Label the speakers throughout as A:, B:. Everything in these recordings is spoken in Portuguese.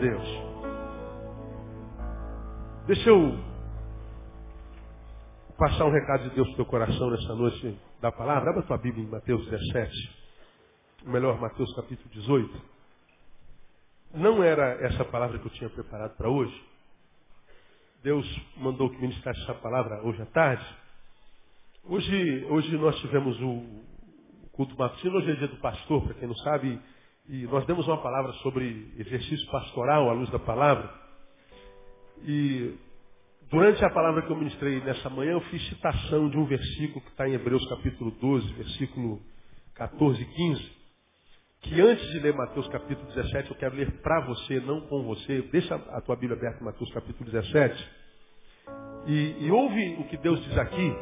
A: Deus. Deixa eu passar um recado de Deus no teu coração nessa noite da palavra. Abra tua Bíblia em Mateus 17. Ou melhor, Mateus capítulo 18. Não era essa palavra que eu tinha preparado para hoje. Deus mandou que ministrasse essa palavra hoje à tarde. Hoje, hoje nós tivemos o culto matutino, hoje é dia do pastor, para quem não sabe, e nós demos uma palavra sobre exercício pastoral à luz da palavra. E durante a palavra que eu ministrei nessa manhã, eu fiz citação de um versículo que está em Hebreus capítulo 12, versículo 14 e 15. Que antes de ler Mateus capítulo 17, eu quero ler para você, não com você. Deixa a tua Bíblia aberta em Mateus capítulo 17. E, e ouve o que Deus diz aqui.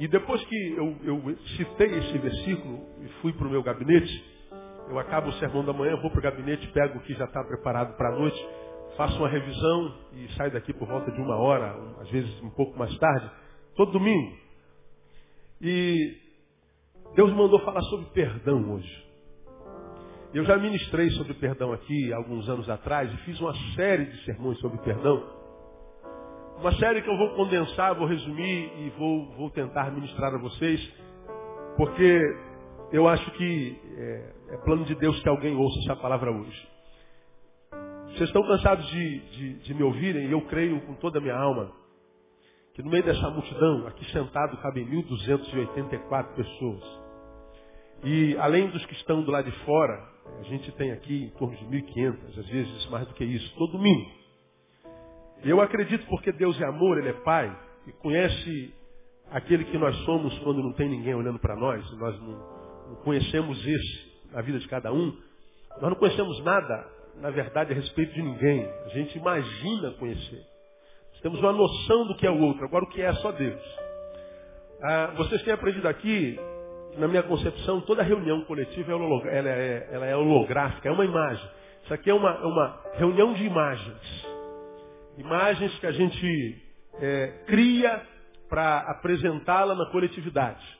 A: E depois que eu, eu citei esse versículo e fui para o meu gabinete, eu acabo o sermão da manhã, vou para o gabinete, pego o que já está preparado para a noite, faço uma revisão e saio daqui por volta de uma hora, às vezes um pouco mais tarde, todo domingo. E Deus mandou falar sobre perdão hoje. Eu já ministrei sobre perdão aqui alguns anos atrás e fiz uma série de sermões sobre perdão. Uma série que eu vou condensar, vou resumir e vou, vou tentar ministrar a vocês, porque eu acho que é, é plano de Deus que alguém ouça essa palavra hoje. Vocês estão cansados de, de, de me ouvirem e eu creio com toda a minha alma que no meio dessa multidão, aqui sentado, cabem 1.284 pessoas. E além dos que estão do lado de fora, a gente tem aqui em torno de 1.500, às vezes mais do que isso, todo domingo. Eu acredito porque Deus é amor, Ele é Pai, e conhece aquele que nós somos quando não tem ninguém olhando para nós, nós não, não conhecemos esse na vida de cada um, nós não conhecemos nada, na verdade, a respeito de ninguém. A gente imagina conhecer. Nós temos uma noção do que é o outro, agora o que é, é só Deus. Ah, vocês têm aprendido aqui, na minha concepção, toda reunião coletiva é, ela é, ela é holográfica, é uma imagem. Isso aqui é uma, é uma reunião de imagens. Imagens que a gente é, cria para apresentá-la na coletividade.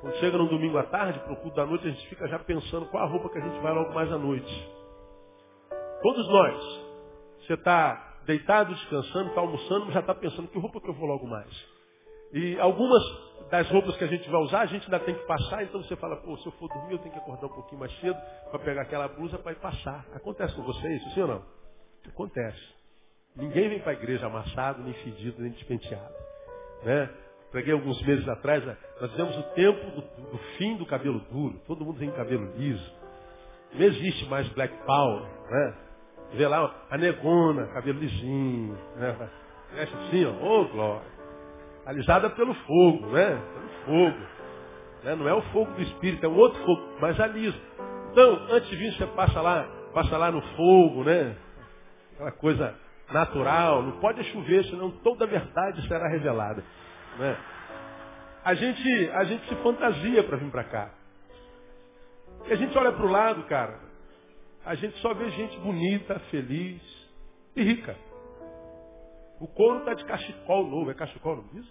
A: Quando chega no domingo à tarde, o culto da noite, a gente fica já pensando qual a roupa que a gente vai logo mais à noite. Todos nós. Você está deitado, descansando, está almoçando, mas já está pensando que roupa que eu vou logo mais. E algumas das roupas que a gente vai usar, a gente ainda tem que passar, então você fala, pô, se eu for dormir, eu tenho que acordar um pouquinho mais cedo para pegar aquela blusa para ir passar. Acontece com você isso, sim ou não? Acontece. Ninguém vem para a igreja amassado, nem fedido, nem despenteado. Né? Preguei alguns meses atrás, né? nós vivemos o tempo do, do, fim do cabelo duro. Todo mundo tem cabelo liso. Não existe mais black power. Né? Vê lá a negona, cabelo lisinho. Né? Mexe assim, ó, ô oh, glória. Alisada pelo fogo, né? Pelo fogo. Né? Não é o fogo do espírito, é um outro fogo, mas alisa. Então, antes de vir, você passa lá, passa lá no fogo, né? Aquela coisa natural, não pode chover, senão toda a verdade será revelada. Né? A, gente, a gente se fantasia para vir para cá. E a gente olha para o lado, cara, a gente só vê gente bonita, feliz e rica. O couro está de cachecol novo, é cachecol, não diz?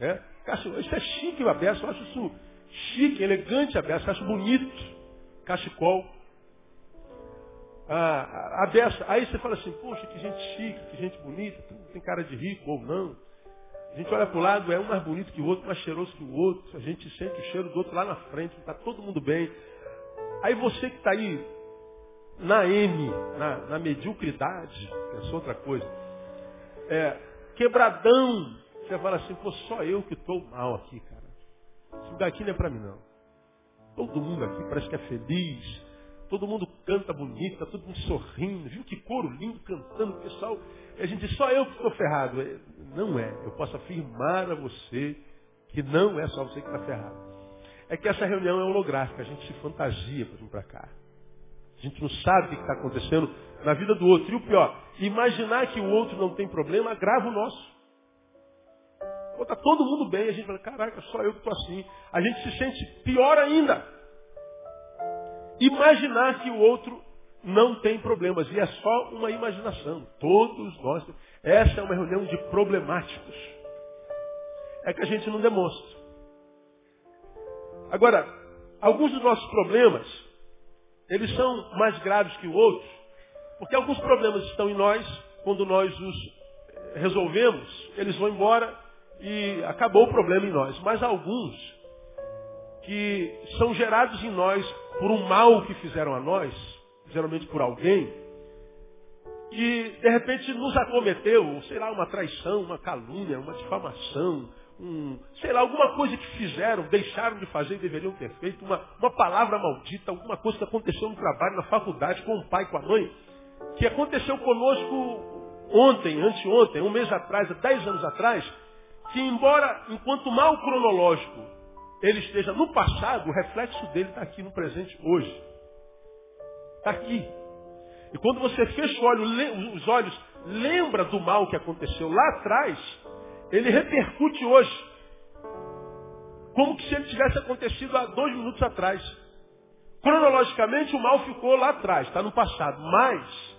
A: É? Cachecol. Isso é chique, a beça, eu acho isso chique, elegante a beça, acho bonito. Cachecol a, a dessa. Aí você fala assim, poxa, que gente chique, que gente bonita, tem cara de rico ou não. A gente olha para o lado, é um mais bonito que o outro, mais cheiroso que o outro. A gente sente o cheiro do outro lá na frente, está todo mundo bem. Aí você que está aí na M, na, na mediocridade, essa outra coisa, é, quebradão, você fala assim, pô, só eu que estou mal aqui, cara. Esse lugar aqui não é para mim não. Todo mundo aqui parece que é feliz, Todo mundo canta bonito, tá todo mundo sorrindo. Viu que coro lindo cantando, pessoal. E a gente diz, só eu que estou ferrado. É, não é. Eu posso afirmar a você que não é só você que está ferrado. É que essa reunião é holográfica, a gente se fantasia para vir para cá. A gente não sabe o que está acontecendo na vida do outro. E o pior, imaginar que o outro não tem problema agrava o nosso. Está todo mundo bem, a gente fala, caraca, só eu que estou assim. A gente se sente pior ainda imaginar que o outro não tem problemas. E é só uma imaginação. Todos nós. Essa é uma reunião de problemáticos. É que a gente não demonstra. Agora, alguns dos nossos problemas, eles são mais graves que outros, porque alguns problemas estão em nós, quando nós os resolvemos, eles vão embora e acabou o problema em nós. Mas alguns que são gerados em nós por um mal que fizeram a nós, geralmente por alguém, que de repente nos acometeu, sei lá, uma traição, uma calúnia, uma difamação, um, sei lá, alguma coisa que fizeram, deixaram de fazer e deveriam ter feito, uma, uma palavra maldita, alguma coisa que aconteceu no trabalho, na faculdade, com o pai, com a mãe, que aconteceu conosco ontem, anteontem, um mês atrás, há dez anos atrás, que embora, enquanto mal cronológico, ele esteja no passado, o reflexo dele está aqui no presente hoje. Está aqui. E quando você fecha os olhos, lembra do mal que aconteceu lá atrás, ele repercute hoje. Como que se ele tivesse acontecido há dois minutos atrás. Cronologicamente o mal ficou lá atrás, está no passado. Mas,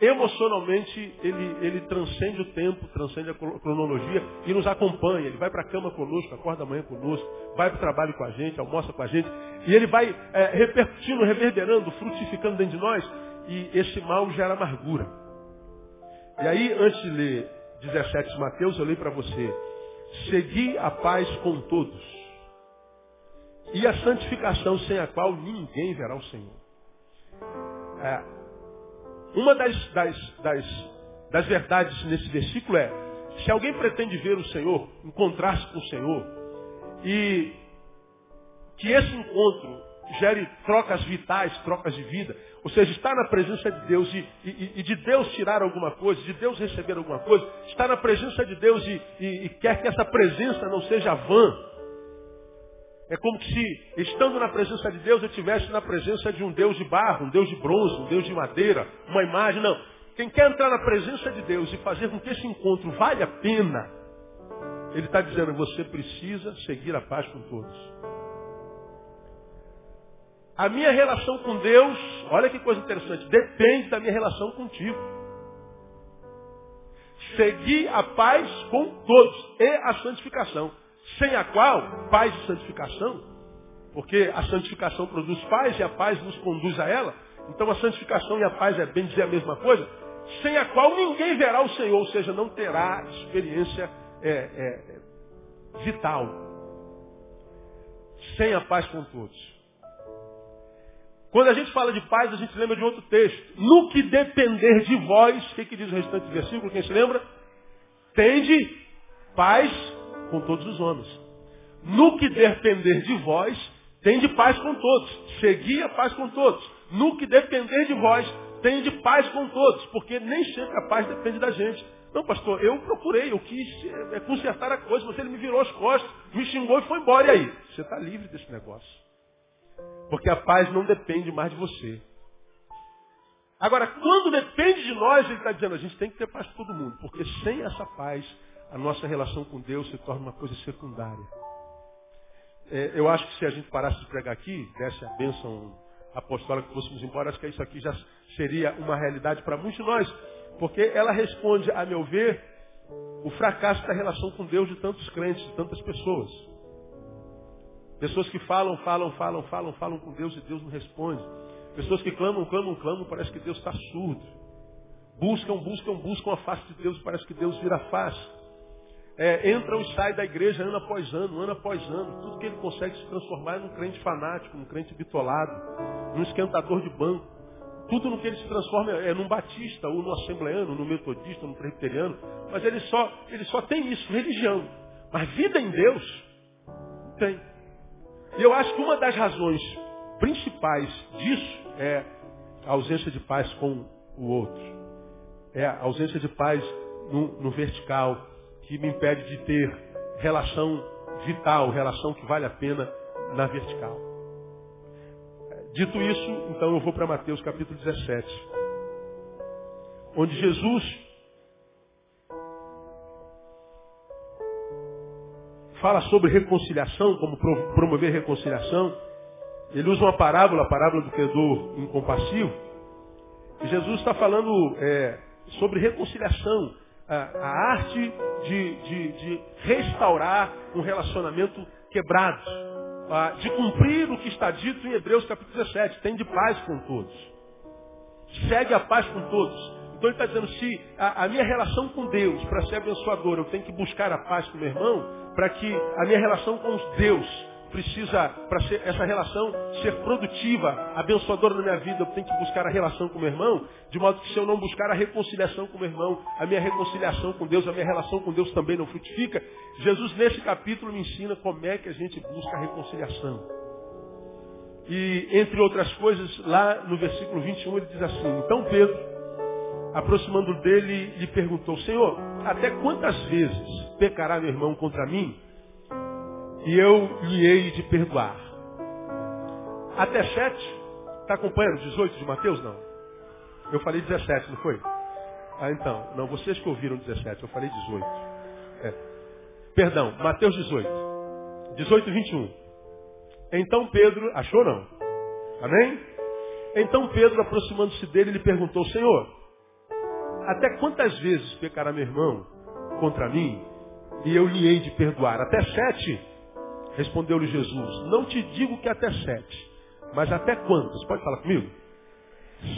A: emocionalmente, ele, ele transcende o tempo, transcende a cronologia e nos acompanha. Ele vai para a cama conosco, acorda amanhã conosco, vai para o trabalho com a gente, almoça com a gente. E ele vai é, repercutindo, reverberando, frutificando dentro de nós. E esse mal gera amargura. E aí, antes de ler 17 de Mateus, eu leio para você. Segui a paz com todos. E a santificação sem a qual ninguém verá o Senhor. É, uma das, das, das, das verdades nesse versículo é, se alguém pretende ver o Senhor, encontrar-se com o Senhor, e que esse encontro gere trocas vitais, trocas de vida, ou seja, estar na presença de Deus e, e, e, de Deus tirar alguma coisa, de Deus receber alguma coisa, estar na presença de Deus e, e quer que essa presença não seja vã. É como se, estando na presença de Deus, eu estivesse na presença de um Deus de barro, um Deus de bronze, um Deus de madeira, uma imagem. Não. Quem quer entrar na presença de Deus e fazer com que esse encontro vale a pena, ele está dizendo, você precisa seguir a paz com todos. A minha relação com Deus, olha que coisa interessante, depende da minha relação contigo. Seguir a paz com todos e a santificação, sem a qual, paz e santificação, porque a santificação produz paz e a paz nos conduz a ela, então a santificação e a paz é bem dizer a mesma coisa, sem a qual ninguém verá o Senhor, ou seja, não terá experiência é, é, vital. Sem a paz com todos. Quando a gente fala de paz, a gente lembra de outro texto. No que depender de vós, o que, que diz o restante do versículo? Quem se lembra? Tende paz com todos os homens. No que depender de vós, tende paz com todos. Segui a paz com todos. No que depender de vós, tende paz com todos. Porque nem sempre a paz depende da gente. Não, pastor, eu procurei, eu quis é, consertar a coisa, mas ele me virou as costas, me xingou e foi embora. E aí? Você está livre desse negócio. Porque a paz não depende mais de você. Agora, quando depende de nós, ele está dizendo, a gente tem que ter paz com todo mundo. Porque sem essa paz, a nossa relação com Deus se torna uma coisa secundária. É, eu acho que se a gente parasse de pregar aqui, desse a bênção apostólica que fôssemos embora, acho que isso aqui já seria uma realidade para muitos de nós. Porque ela responde, a meu ver, o fracasso da relação com Deus de tantos crentes, de tantas pessoas. Pessoas que falam, falam, falam, falam, falam com Deus e Deus não responde. Pessoas que clamam, clamam, clamam, parece que Deus está surdo. Buscam, buscam, buscam a face de Deus, parece que Deus vira face. É, entram e saem da igreja ano após ano, ano após ano. Tudo que ele consegue se transformar é num crente fanático, num crente bitolado, num esquentador de banco. Tudo no que ele se transforma é num batista, ou no assembleano, no metodista, no presbiteriano. Mas ele só, ele só tem isso, religião. Mas vida em Deus, tem. E eu acho que uma das razões principais disso é a ausência de paz com o outro. É a ausência de paz no, no vertical, que me impede de ter relação vital, relação que vale a pena na vertical. Dito isso, então eu vou para Mateus capítulo 17, onde Jesus fala sobre reconciliação, como promover reconciliação. Ele usa uma parábola, a parábola do credor incompassivo. E Jesus está falando é, sobre reconciliação, a, arte de, de, de, restaurar um relacionamento quebrado. de cumprir o que está dito em Hebreus capítulo 17. Tem de paz com todos. Segue a paz com todos. Então ele está dizendo, se a, a, minha relação com Deus, para ser abençoadora, eu tenho que buscar a paz com meu irmão, para que a minha relação com os Deus precisa, para essa relação ser produtiva, abençoadora na minha vida, eu tenho que buscar a relação com meu irmão, de modo que se eu não buscar a reconciliação com meu irmão, a minha reconciliação com Deus, a minha relação com Deus também não frutifica. Jesus, nesse capítulo, me ensina como é que a gente busca a reconciliação. E, entre outras coisas, lá no versículo 21, ele diz assim: Então Pedro, aproximando dele, lhe perguntou: Senhor, até quantas vezes pecará meu irmão contra mim? E eu lhe hei de perdoar. Até sete. Está acompanhando 18 de Mateus? Não. Eu falei 17, não foi? Ah, então. Não, vocês que ouviram 17, eu falei 18. É. Perdão, Mateus 18. 18 e 21. Então Pedro, achou não? Amém? Então Pedro, aproximando-se dele, lhe perguntou, Senhor, até quantas vezes pecará meu irmão contra mim e eu lhe hei de perdoar? Até sete? Respondeu-lhe Jesus, não te digo que até sete, mas até quantas? Pode falar comigo?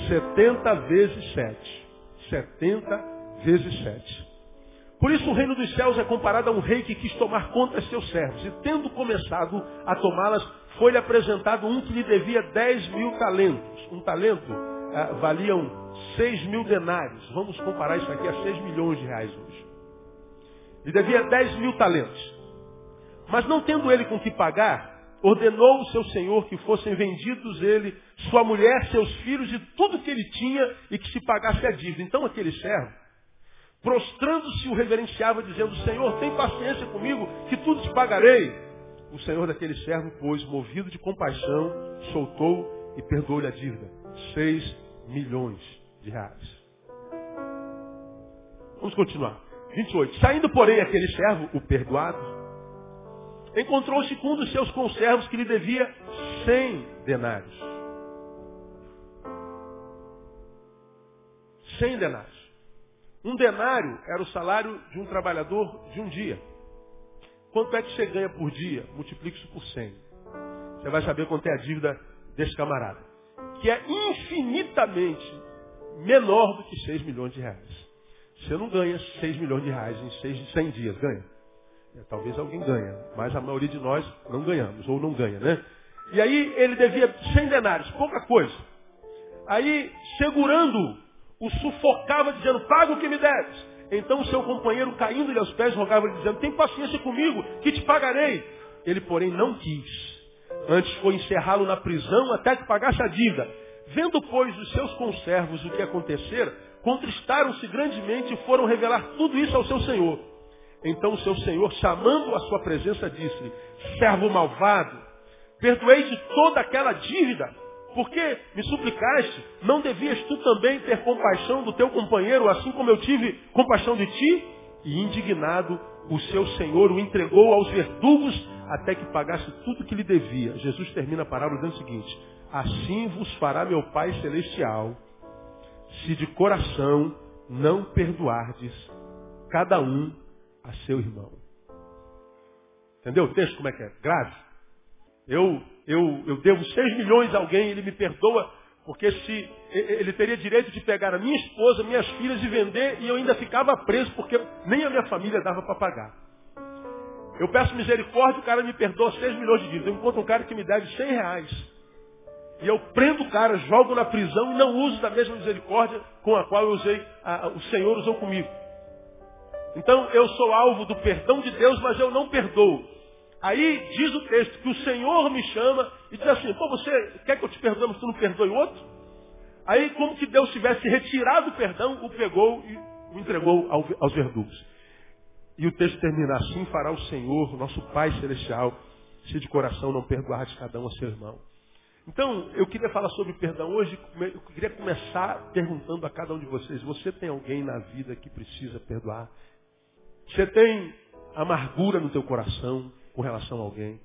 A: Setenta vezes sete. Setenta vezes sete. Por isso o reino dos céus é comparado a um rei que quis tomar conta de seus servos. E tendo começado a tomá-las, foi-lhe apresentado um que lhe devia dez mil talentos. Um talento ah, valiam seis mil denários. Vamos comparar isso aqui a seis milhões de reais hoje. Lhe devia dez mil talentos. Mas não tendo ele com que pagar, ordenou o seu senhor que fossem vendidos ele, sua mulher, seus filhos e tudo que ele tinha e que se pagasse a dívida. Então aquele servo, prostrando-se, o reverenciava, dizendo, Senhor, tem paciência comigo, que tudo te pagarei. O senhor daquele servo, pois, movido de compaixão, soltou e perdoou-lhe a dívida. Seis milhões de reais. Vamos continuar. 28. Saindo, porém, aquele servo, o perdoado, encontrou-se com um dos seus conservos que lhe devia cem denários. Cem denários. Um denário era o salário de um trabalhador de um dia. Quanto é que você ganha por dia? Multiplique isso por cem. Você vai saber quanto é a dívida desse camarada. Que é infinitamente menor do que 6 milhões de reais. Você não ganha 6 milhões de reais em 6, 100 dias, ganha? É, talvez alguém ganha, mas a maioria de nós não ganhamos, ou não ganha, né? E aí ele devia 100 denários, pouca coisa. Aí, segurando, o sufocava dizendo, paga o que me deves. Então o seu companheiro, caindo-lhe aos pés, rogava dizendo, tem paciência comigo, que te pagarei. Ele, porém, não quis. Antes foi encerrá-lo na prisão até que pagasse a dívida. Vendo, pois, os seus conservos o que acontecera, contristaram-se grandemente e foram revelar tudo isso ao seu senhor. Então o seu senhor, chamando a sua presença, disse-lhe, servo malvado, perdoei-te toda aquela dívida, porque me suplicaste, não devias tu também ter compaixão do teu companheiro, assim como eu tive compaixão de ti? E indignado, o seu senhor o entregou aos verdugos até que pagasse tudo que lhe devia. Jesus termina a parábola dizendo o seguinte, assim vos fará meu Pai Celestial, se de coração não perdoardes cada um a seu irmão. Entendeu o texto como é que é? Grave. Eu, eu, eu devo 6 milhões a alguém, ele me perdoa, porque se ele teria direito de pegar a minha esposa, minhas filhas e vender, e eu ainda ficava preso, porque nem a minha família dava para pagar. Eu peço misericórdia, o cara me perdoa 6 milhões de dívidas. Eu encontro um cara que me deve 100 reais. E eu prendo o cara, jogo na prisão e não uso da mesma misericórdia com a qual eu usei, a, o Senhor usou comigo. Então eu sou alvo do perdão de Deus, mas eu não perdoo. Aí diz o texto que o Senhor me chama e diz assim, pô, você quer que eu te perdoe, mas tu não perdoe o outro? Aí como que Deus tivesse retirado o perdão, o pegou e o entregou aos verdugos. E o texto termina, assim fará o Senhor, nosso Pai Celestial, se de coração não perdoar de cada um a seu irmão. Então, eu queria falar sobre perdão hoje, eu queria começar perguntando a cada um de vocês, você tem alguém na vida que precisa perdoar? Você tem amargura no teu coração com relação a alguém.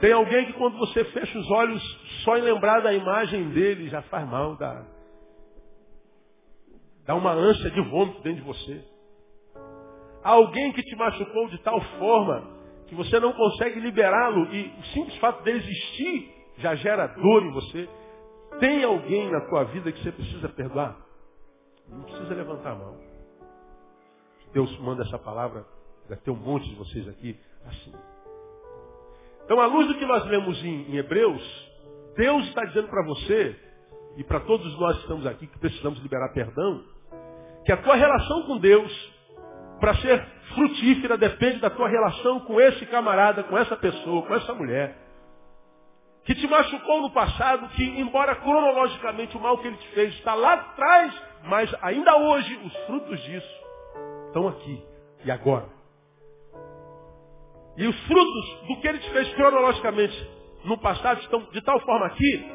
A: Tem alguém que quando você fecha os olhos, só em lembrar da imagem dele já faz mal, dá, dá uma ânsia de vômito dentro de você. Alguém que te machucou de tal forma que você não consegue liberá-lo e o simples fato dele existir já gera dor em você. Tem alguém na tua vida que você precisa perdoar? Não precisa levantar a mão. Deus manda essa palavra, deve ter um monte de vocês aqui assim. Então, à luz do que nós lemos em, em Hebreus, Deus está dizendo para você, e para todos nós que estamos aqui, que precisamos liberar perdão, que a tua relação com Deus, para ser frutífera, depende da tua relação com esse camarada, com essa pessoa, com essa mulher. Que te machucou no passado, que embora cronologicamente o mal que ele te fez está lá atrás, mas ainda hoje os frutos disso estão aqui e agora. E os frutos do que ele te fez cronologicamente no passado estão de tal forma aqui,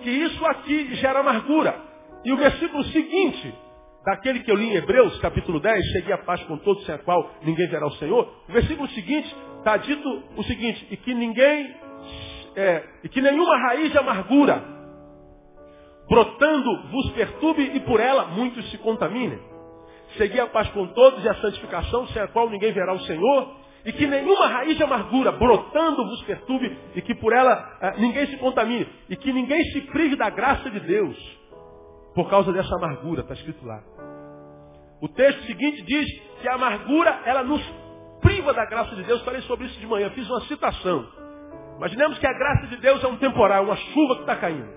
A: que isso aqui gera amargura. E o versículo seguinte, daquele que eu li em Hebreus, capítulo 10, cheguei a paz com todos, sem a qual ninguém verá o Senhor. O versículo seguinte está dito o seguinte, e que ninguém, é, e que nenhuma raiz de amargura, brotando, vos perturbe e por ela muitos se contaminem. Segui a paz com todos e a santificação, sem a qual ninguém verá o Senhor, e que nenhuma raiz de amargura brotando vos perturbe, e que por ela ah, ninguém se contamine, e que ninguém se prive da graça de Deus, por causa dessa amargura, está escrito lá. O texto seguinte diz que a amargura, ela nos priva da graça de Deus. Falei sobre isso de manhã, fiz uma citação. Imaginemos que a graça de Deus é um temporal, uma chuva que está caindo.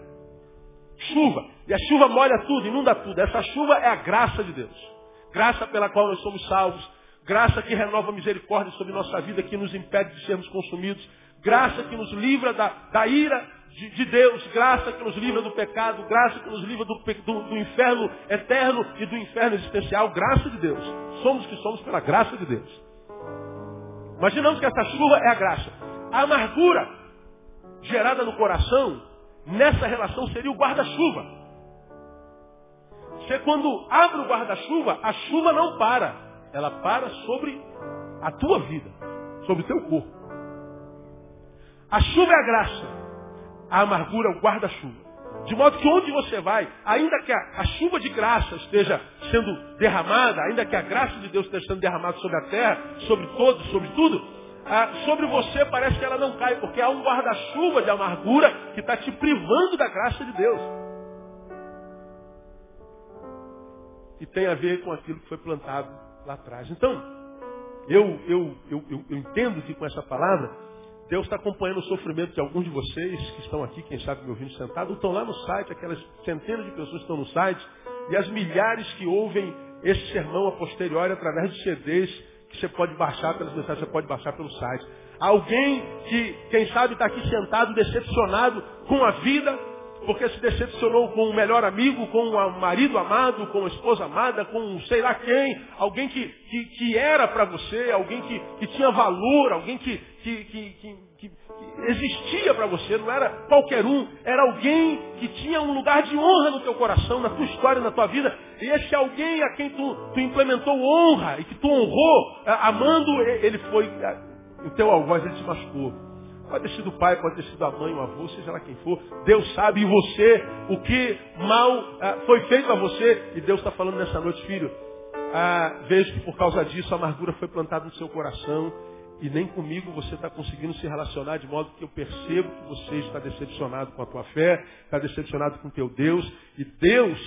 A: Chuva. E a chuva molha tudo, inunda tudo. Essa chuva é a graça de Deus. Graça pela qual nós somos salvos. Graça que renova a misericórdia sobre nossa vida, que nos impede de sermos consumidos. Graça que nos livra da, da ira de, de, Deus. Graça que nos livra do pecado. Graça que nos livra do, do, do inferno eterno e do inferno existencial. Graça de Deus. Somos que somos pela graça de Deus. Imaginamos que essa chuva é a graça. A amargura gerada no coração, nessa relação seria o guarda-chuva. Você quando abre o guarda-chuva, a chuva não para. Ela para sobre a tua vida, sobre o teu corpo. A chuva é a graça. A amargura é o guarda-chuva. De modo que onde você vai, ainda que a, a, chuva de graça esteja sendo derramada, ainda que a graça de Deus esteja sendo derramada sobre a terra, sobre todos, sobre tudo, sobre você parece que ela não cai, porque há um guarda-chuva de amargura que está te privando da graça de Deus. E tem a ver com aquilo que foi plantado lá atrás. Então, eu, eu, eu, eu, entendo que com essa palavra, Deus está acompanhando o sofrimento de alguns de vocês que estão aqui, quem sabe me ouvindo sentado, estão lá no site, aquelas centenas de pessoas que estão no site, e as milhares que ouvem esse sermão a posteriori através de CDs que você pode baixar pelas mensagens, você pode baixar pelo site. Alguém que, quem sabe, está aqui sentado, decepcionado com a vida, porque se decepcionou com o melhor amigo, com o marido amado, com a esposa amada, com sei lá quem, alguém que, que, que era para você, alguém que, que tinha valor, alguém que, que, que, que existia para você, não era qualquer um, era alguém que tinha um lugar de honra no teu coração, na tua história, na tua vida. E esse alguém a quem tu, tu implementou honra e que tu honrou, amando, ele foi, o teu algoz ele te machucou. Pode ter sido o pai, pode ter sido a mãe, o avô, seja lá quem for. Deus sabe em você o que mal ah, foi feito a você. E Deus está falando nessa noite, filho. Ah, vejo que por causa disso a amargura foi plantada no seu coração. E nem comigo você está conseguindo se relacionar de modo que eu percebo que você está decepcionado com a tua fé, está decepcionado com o teu Deus. E Deus,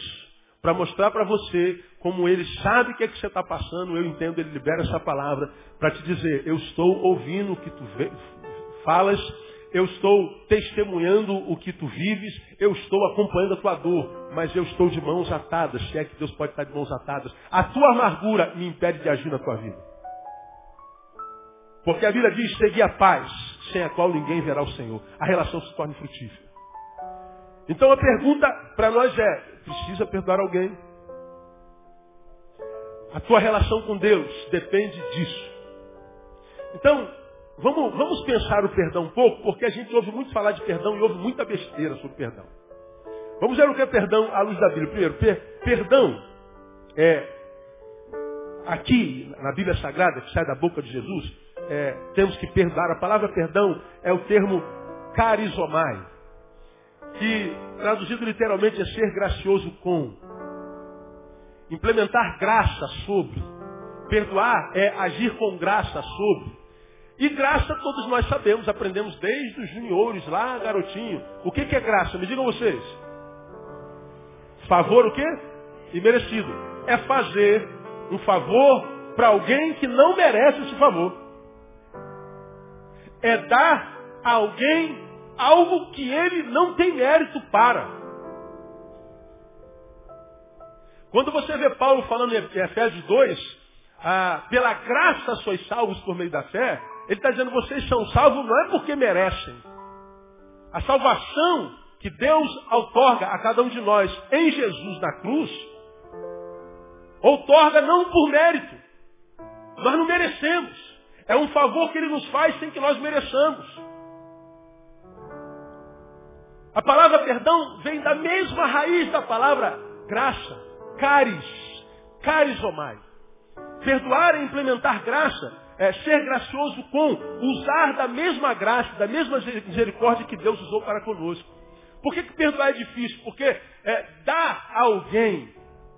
A: para mostrar para você como Ele sabe o que é que você está passando, eu entendo, Ele libera essa palavra para te dizer, eu estou ouvindo o que tu falas, eu estou testemunhando o que tu vives, eu estou acompanhando a tua dor, mas eu estou de mãos atadas, se é que Deus pode estar de mãos atadas. A tua amargura me impede de agir na tua vida. Porque a Bíblia diz, segui a paz, sem a qual ninguém verá o Senhor. A relação se torna frutífera. Então a pergunta para nós é, precisa perdoar alguém? A tua relação com Deus depende disso. Então, Vamos, vamos pensar o perdão um pouco, porque a gente ouve muito falar de perdão e ouve muita besteira sobre perdão. Vamos ver o que é perdão à luz da Bíblia. Primeiro, per, perdão é aqui na Bíblia Sagrada, que sai da boca de Jesus, é, temos que perdoar. A palavra perdão é o termo carizomai, que traduzido literalmente é ser gracioso com. Implementar graça sobre. Perdoar é agir com graça sobre. E graça todos nós sabemos, aprendemos desde os juniores, lá, garotinho. O que, que é graça? Me digam vocês. Favor o quê? Imerecido. É fazer um favor para alguém que não merece esse favor. É dar a alguém algo que ele não tem mérito para. Quando você vê Paulo falando em Efésios 2, ah, pela graça sois salvos por meio da fé, ele está dizendo, vocês são salvos não é porque merecem. A salvação que Deus outorga a cada um de nós em Jesus na cruz, outorga não por mérito. Nós não merecemos. É um favor que Ele nos faz sem que nós mereçamos. A palavra perdão vem da mesma raiz da palavra graça. Caris. Carisomai. Perdoar é implementar graça é, ser gracioso com, usar da mesma graça, da mesma misericórdia que Deus usou para conosco. Por que, que perdoar é difícil? Porque é, a alguém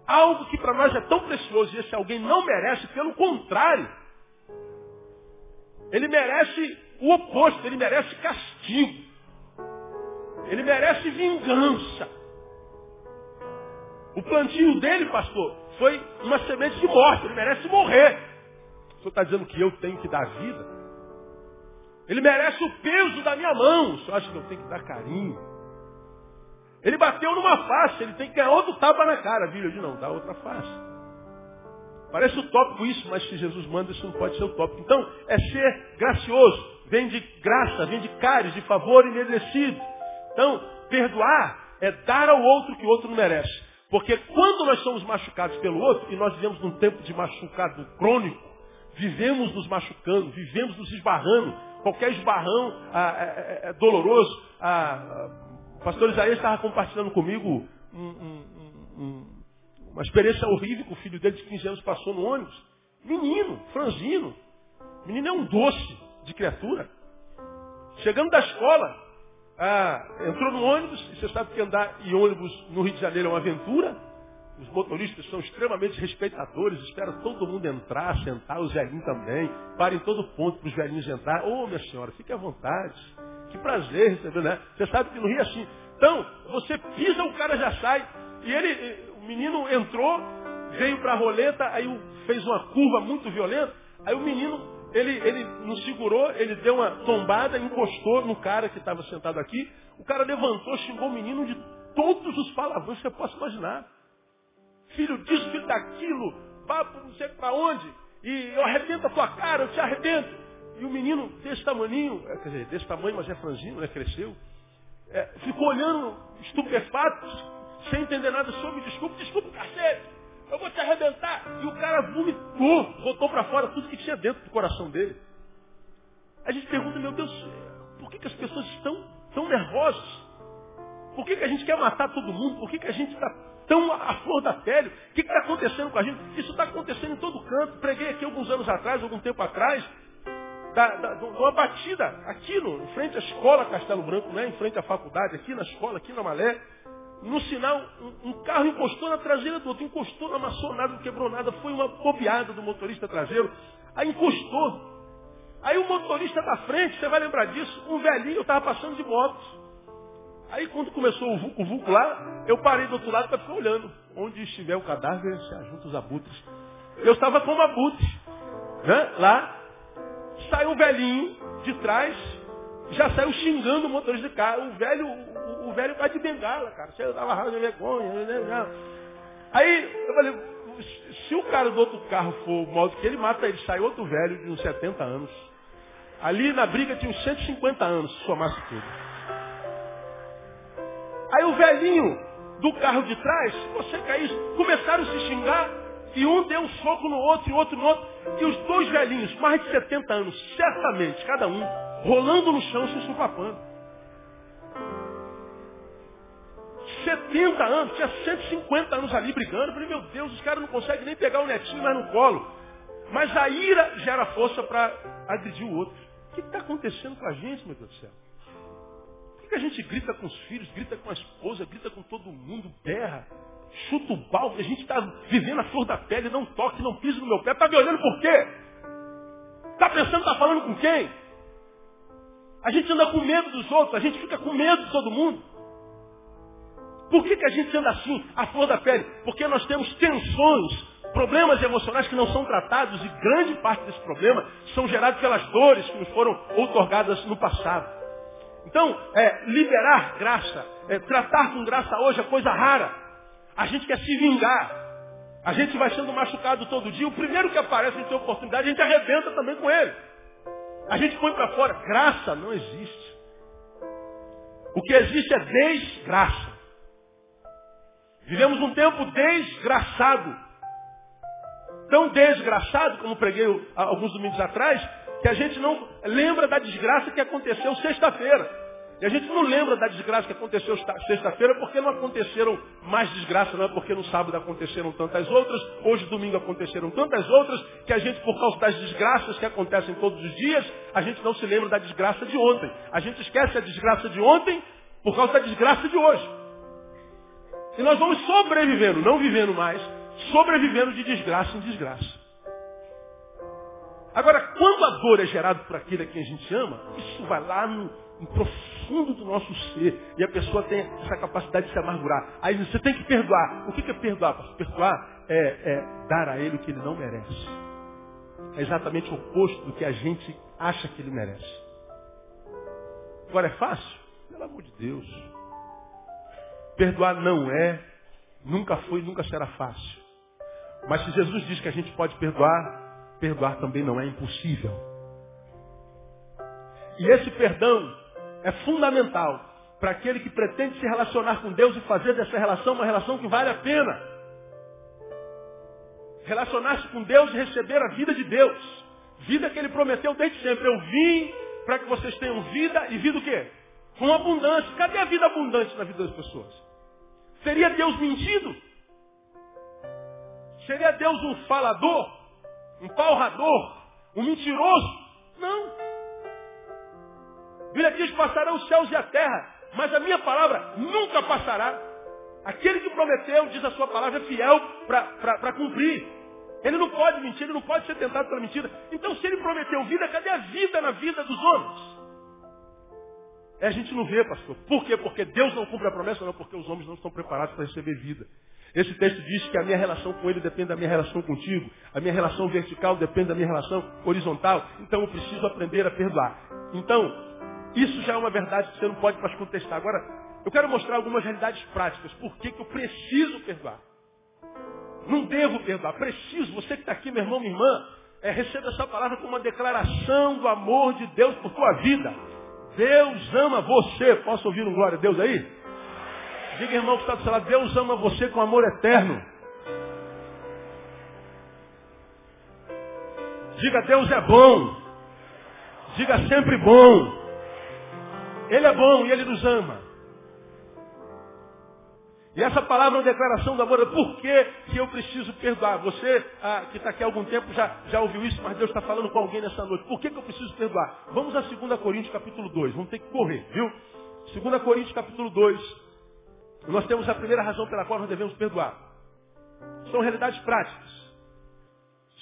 A: algo que para nós é tão precioso e esse alguém não merece, pelo contrário. Ele merece o oposto, ele merece castigo. Ele merece vingança. O plantio dele, pastor, foi uma semente de morte, ele merece morrer senhor está dizendo que eu tenho que dar vida? Ele merece o peso da minha mão. O senhor acha que eu tenho que dar carinho? Ele bateu numa face, ele tem que ganhar outro tapa na cara. Viu? Eu não, dá outra face. Parece utópico isso, mas se Jesus manda, isso não pode ser utópico. Então, é ser gracioso. Vem de graça, vem de caris, de favor imerecido. Então, perdoar é dar ao outro que o outro não merece. Porque quando nós somos machucados pelo outro, e nós vivemos num tempo de machucado crônico, Vivemos nos machucando, vivemos nos esbarrando. Qualquer esbarrão ah, é, é, é, doloroso. Ah, o pastor Isaías estava compartilhando comigo um, um, um, uma experiência horrível que o filho dele de 15 anos passou no ônibus. Menino, franzino. Menino é um doce de criatura. Chegando da escola, ah, entrou no ônibus, e você sabe que andar em ônibus no Rio de Janeiro é uma aventura. Os motoristas são extremamente respeitadores, esperam todo mundo entrar, sentar, os velhinhos também. Parem todo ponto para os velhinhos entrar. Ô, oh, minha senhora, fique à vontade. Que prazer receber, né? Você sabe que no Rio é assim. Então, você pisa, o cara já sai. E ele, o menino entrou, veio para a roleta, aí fez uma curva muito violenta. Aí o menino, ele, ele não segurou, ele deu uma tombada, encostou no cara que estava sentado aqui. O cara levantou, xingou o menino de todos os palavrões que você possa imaginar filho disso, filho daquilo, para não sei para onde, e eu arrebento a tua cara, eu te arrebento. E o menino desse tamaninho, é, quer dizer, desse tamanho, mas é franzino, né, cresceu, é, ficou olhando estupefato, sem entender nada sobre, desculpa, desculpa, cacete, eu vou te arrebentar. E o cara vomitou, botou para fora tudo que tinha dentro do coração dele. A gente pergunta, meu Deus, por que, que as pessoas estão tão nervosas? Por que, que a gente quer matar todo mundo? Por que, que a gente está tão à flor da pele. O que está acontecendo com a gente? Isso está acontecendo em todo canto. Preguei aqui alguns anos atrás, algum tempo atrás, da, da, de uma batida aqui no, em frente à escola Castelo Branco, né? em frente à faculdade, aqui na escola, aqui na Malé. No sinal, um, um carro encostou na traseira do outro, encostou na maçonada, não quebrou nada, foi uma bobeada do motorista traseiro. Aí encostou. Aí o motorista da frente, você vai lembrar disso, um velhinho estava passando de moto. Aí quando começou o vulco, vulco lá, eu parei do outro lado para ficar olhando. Onde estiver o cadáver, se ajunta os abutres. Eu estava como abutre. Né? Lá, saiu o velhinho de trás, já saiu xingando o motorista de carro. O velho, o, o velho vai de bengala, cara. Você dava raiva de vergonha. Né? Aí eu falei, se o cara do outro carro for mal que ele, mata ele. Sai outro velho de uns 70 anos. Ali na briga tinha uns 150 anos, se somasse tudo. Aí o velhinho do carro de trás, você cair, começaram a se xingar, e um deu um soco no outro, e outro no outro. E os dois velhinhos, mais de 70 anos, certamente, cada um, rolando no chão, se sufapando. 70 anos, tinha 150 anos ali brigando. Eu falei, meu Deus, os caras não conseguem nem pegar o netinho mais no colo. Mas a ira gera força para agredir o outro. O que está acontecendo com a gente, meu Deus do céu? Que a gente grita com os filhos, grita com a esposa, grita com todo mundo, berra, chuta o balde, a gente está vivendo a flor da pele, não toque, não pise no meu pé, está me olhando por quê? Está pensando está falando com quem? A gente anda com medo dos outros, a gente fica com medo de todo mundo. Por que, que a gente anda assim, à flor da pele? Porque nós temos tensões, problemas emocionais que não são tratados e grande parte desse problema são gerados pelas dores que nos foram outorgadas no passado. Então, é, liberar graça, é, tratar com graça hoje é coisa rara. A gente quer se vingar. A gente vai sendo machucado todo dia. O primeiro que aparece em ter oportunidade, a gente arrebenta também com ele. A gente põe para fora. Graça não existe. O que existe é desgraça. Vivemos um tempo desgraçado. Tão desgraçado, como preguei alguns domingos atrás, que a gente não lembra da desgraça que aconteceu sexta-feira. E a gente não lembra da desgraça que aconteceu sexta-feira porque não aconteceram mais desgraças, não é porque no sábado aconteceram tantas outras, hoje domingo aconteceram tantas outras, que a gente, por causa das desgraças que acontecem todos os dias, a gente não se lembra da desgraça de ontem. A gente esquece a desgraça de ontem por causa da desgraça de hoje. E nós vamos sobrevivendo, não vivendo mais, sobrevivendo de desgraça em desgraça. Agora, quando a dor é gerada por aquele a quem a gente ama, isso vai lá no, no profundo do nosso ser. E a pessoa tem essa capacidade de se amargurar. Aí você tem que perdoar. O que é perdoar? Perdoar é, é dar a ele o que ele não merece. É exatamente o oposto do que a gente acha que ele merece. Agora é fácil? Pelo amor de Deus. Perdoar não é, nunca foi nunca será fácil. Mas se Jesus diz que a gente pode perdoar, perdoar também não é impossível. E esse perdão é fundamental para aquele que pretende se relacionar com Deus e fazer dessa relação uma relação que vale a pena. Relacionar-se com Deus e receber a vida de Deus. Vida que Ele prometeu desde sempre. Eu vim para que vocês tenham vida e vida o quê? Com abundância. Cadê a vida abundante na vida das pessoas? Seria Deus mentido? Seria Deus um falador? Um palrador? Um mentiroso? Não. Bíblia diz, passarão os céus e a terra, mas a minha palavra nunca passará. Aquele que prometeu, diz a sua palavra, é fiel para cumprir. Ele não pode mentir, ele não pode ser tentado pela mentira. Então, se ele prometeu vida, cadê a vida na vida dos homens? É, a gente não vê, pastor. Por quê? Porque Deus não cumpre a promessa, não, porque os homens não estão preparados para receber vida. Esse texto diz que a minha relação com ele depende da minha relação contigo. A minha relação vertical depende da minha relação horizontal. Então eu preciso aprender a perdoar. Então, isso já é uma verdade que você não pode mais contestar. Agora, eu quero mostrar algumas realidades práticas. Por que, que eu preciso perdoar? Não devo perdoar. Preciso. Você que está aqui, meu irmão, minha irmã, é, receba essa palavra como uma declaração do amor de Deus por tua vida. Deus ama você. Posso ouvir um glória a Deus aí? Diga, irmão, que está do seu lado, Deus ama você com amor eterno. Diga, Deus é bom. Diga sempre bom. Ele é bom e Ele nos ama. E essa palavra é uma declaração do amor. Por que, que eu preciso perdoar? Você ah, que está aqui há algum tempo já, já ouviu isso, mas Deus está falando com alguém nessa noite. Por que, que eu preciso perdoar? Vamos a 2 Coríntios capítulo 2. Vamos ter que correr, viu? 2 Coríntios capítulo 2. Nós temos a primeira razão pela qual nós devemos perdoar. São realidades práticas.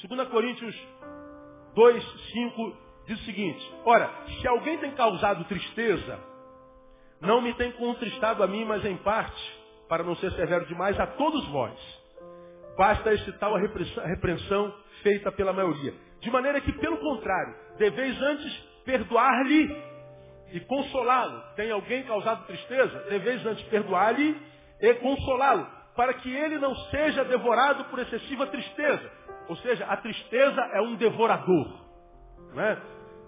A: 2 Coríntios 2, 5 diz o seguinte: Ora, se alguém tem causado tristeza, não me tem contristado a mim, mas em parte, para não ser severo demais, a todos vós. Basta tal a repreensão feita pela maioria. De maneira que, pelo contrário, deveis antes perdoar-lhe e consolá-lo. Tem alguém causado tristeza? Deveis antes perdoar-lhe e consolá-lo, para que ele não seja devorado por excessiva tristeza. Ou seja, a tristeza é um devorador. Né?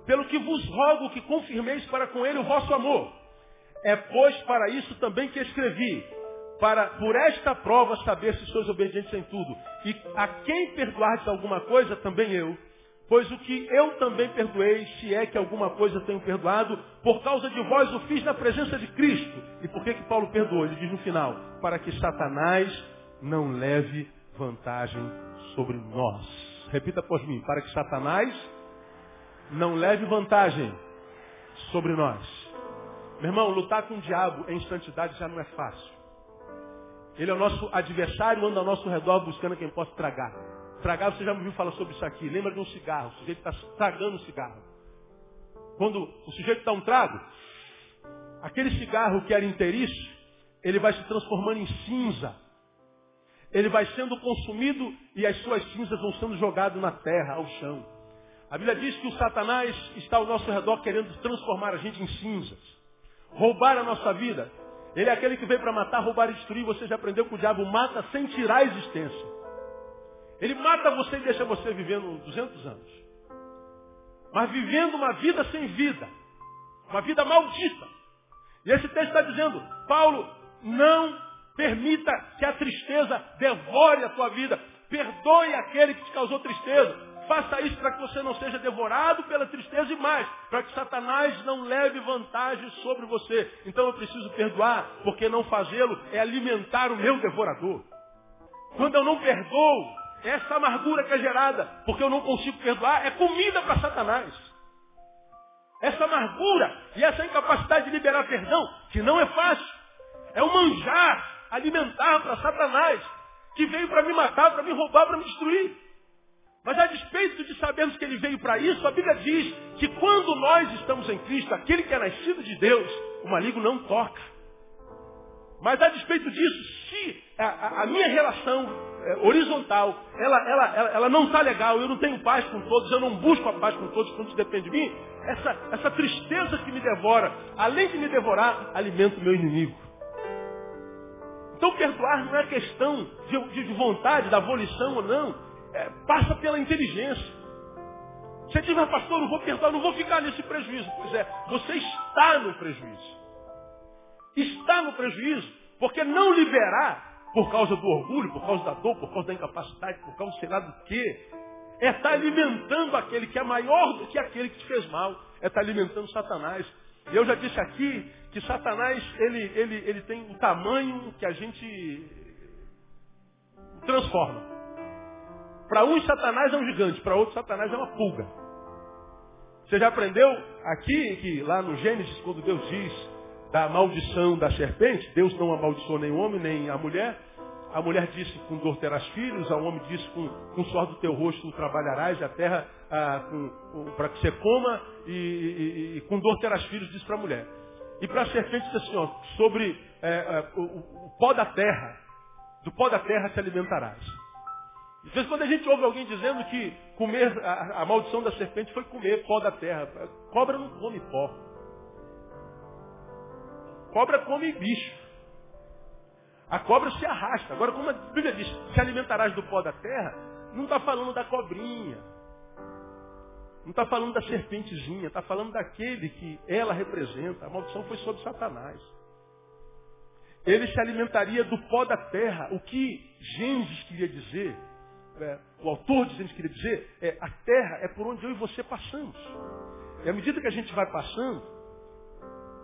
A: Pelo que vos rogo que confirmeis para com ele o vosso amor. É, pois, para isso também que escrevi, para por esta prova saber se sois obedientes em tudo. E a quem perdoardes alguma coisa, também eu. Pois o que eu também perdoei, se é que alguma coisa tenho perdoado, por causa de vós o fiz na presença de Cristo. E por que que Paulo perdoou? Ele diz no final, para que Satanás não leve vantagem sobre nós. Repita por mim, para que Satanás não leve vantagem sobre nós. Meu irmão, lutar com o diabo em santidade já não é fácil. Ele é o nosso adversário, anda ao nosso redor buscando quem possa tragar. Tragar, você já me ouviu falar sobre isso aqui. Lembra de um cigarro? O sujeito está tragando um cigarro. Quando o sujeito dá um trago, aquele cigarro que era inteiriço, ele vai se transformando em cinza. Ele vai sendo consumido e as suas cinzas vão sendo jogadas na terra, ao chão. A Bíblia diz que o Satanás está ao nosso redor querendo transformar a gente em cinzas. Roubar a nossa vida. Ele é aquele que veio para matar, roubar e destruir. Você já aprendeu que o diabo mata sem tirar a existência. Ele mata você e deixa você vivendo 200 anos. Mas vivendo uma vida sem vida. Uma vida maldita. E esse texto está dizendo, Paulo, não permita que a tristeza devore a tua vida. Perdoe aquele que te causou tristeza. Faça isso para que você não seja devorado pela tristeza e mais, para que Satanás não leve vantagem sobre você. Então eu preciso perdoar, porque não fazê-lo é alimentar o meu devorador. Quando eu não perdoo, essa amargura que é gerada, porque eu não consigo perdoar, é comida para Satanás. Essa amargura e essa incapacidade de liberar perdão, que não é fácil, é um manjar alimentar para Satanás, que veio para me matar, para me roubar, para me destruir. Mas a despeito de sabermos que ele veio para isso, a Bíblia diz que quando nós estamos em Cristo, aquele que é nascido de Deus, o maligno não toca. Mas a despeito disso, se a, a, a minha relação é, horizontal, ela, ela, ela, ela não está legal, eu não tenho paz com todos, eu não busco a paz com todos, quando depende de mim, essa, essa tristeza que me devora, além de me devorar, alimenta o meu inimigo. Então perdoar não é questão de, de vontade, da volição ou não, é, passa pela inteligência. Você diz, mas pastor, não vou perdoar, não vou ficar nesse prejuízo. Pois é, você está no prejuízo. Está no prejuízo, porque não liberar, por causa do orgulho, por causa da dor, por causa da incapacidade, por causa sei lá do quê, é estar alimentando aquele que é maior do que aquele que te fez mal. É estar alimentando Satanás. E eu já disse aqui que Satanás, ele, ele, ele tem o tamanho que a gente transforma. Para uns, Satanás é um gigante, para outros, Satanás é uma pulga. Você já aprendeu aqui, que lá no Gênesis, quando Deus diz da maldição da serpente, Deus não amaldiçoou nem o homem, nem a mulher. A mulher disse, com dor terás filhos, o homem disse, com, com suor do teu rosto trabalharás, a terra ah, para que você coma, e, e, e, com dor terás filhos, disse para a mulher. E para a serpente disse assim, ó, sobre é, é, o, o pó da terra, do pó da terra te alimentarás. Às vezes quando a gente ouve alguém dizendo que comer, a, a, maldição da serpente foi comer pó da terra. Cobra não come pó. Cobra come bicho. A cobra se arrasta. Agora, como a Bíblia diz, se alimentarás do pó da terra, não está falando da cobrinha. Não está falando da serpentezinha, está falando daquele que ela representa. A maldição foi sobre Satanás. Ele se alimentaria do pó da terra. O que Gênesis queria dizer é, o autor de Gênesis queria dizer, é, a terra é por onde eu e você passamos. E à medida que a gente vai passando,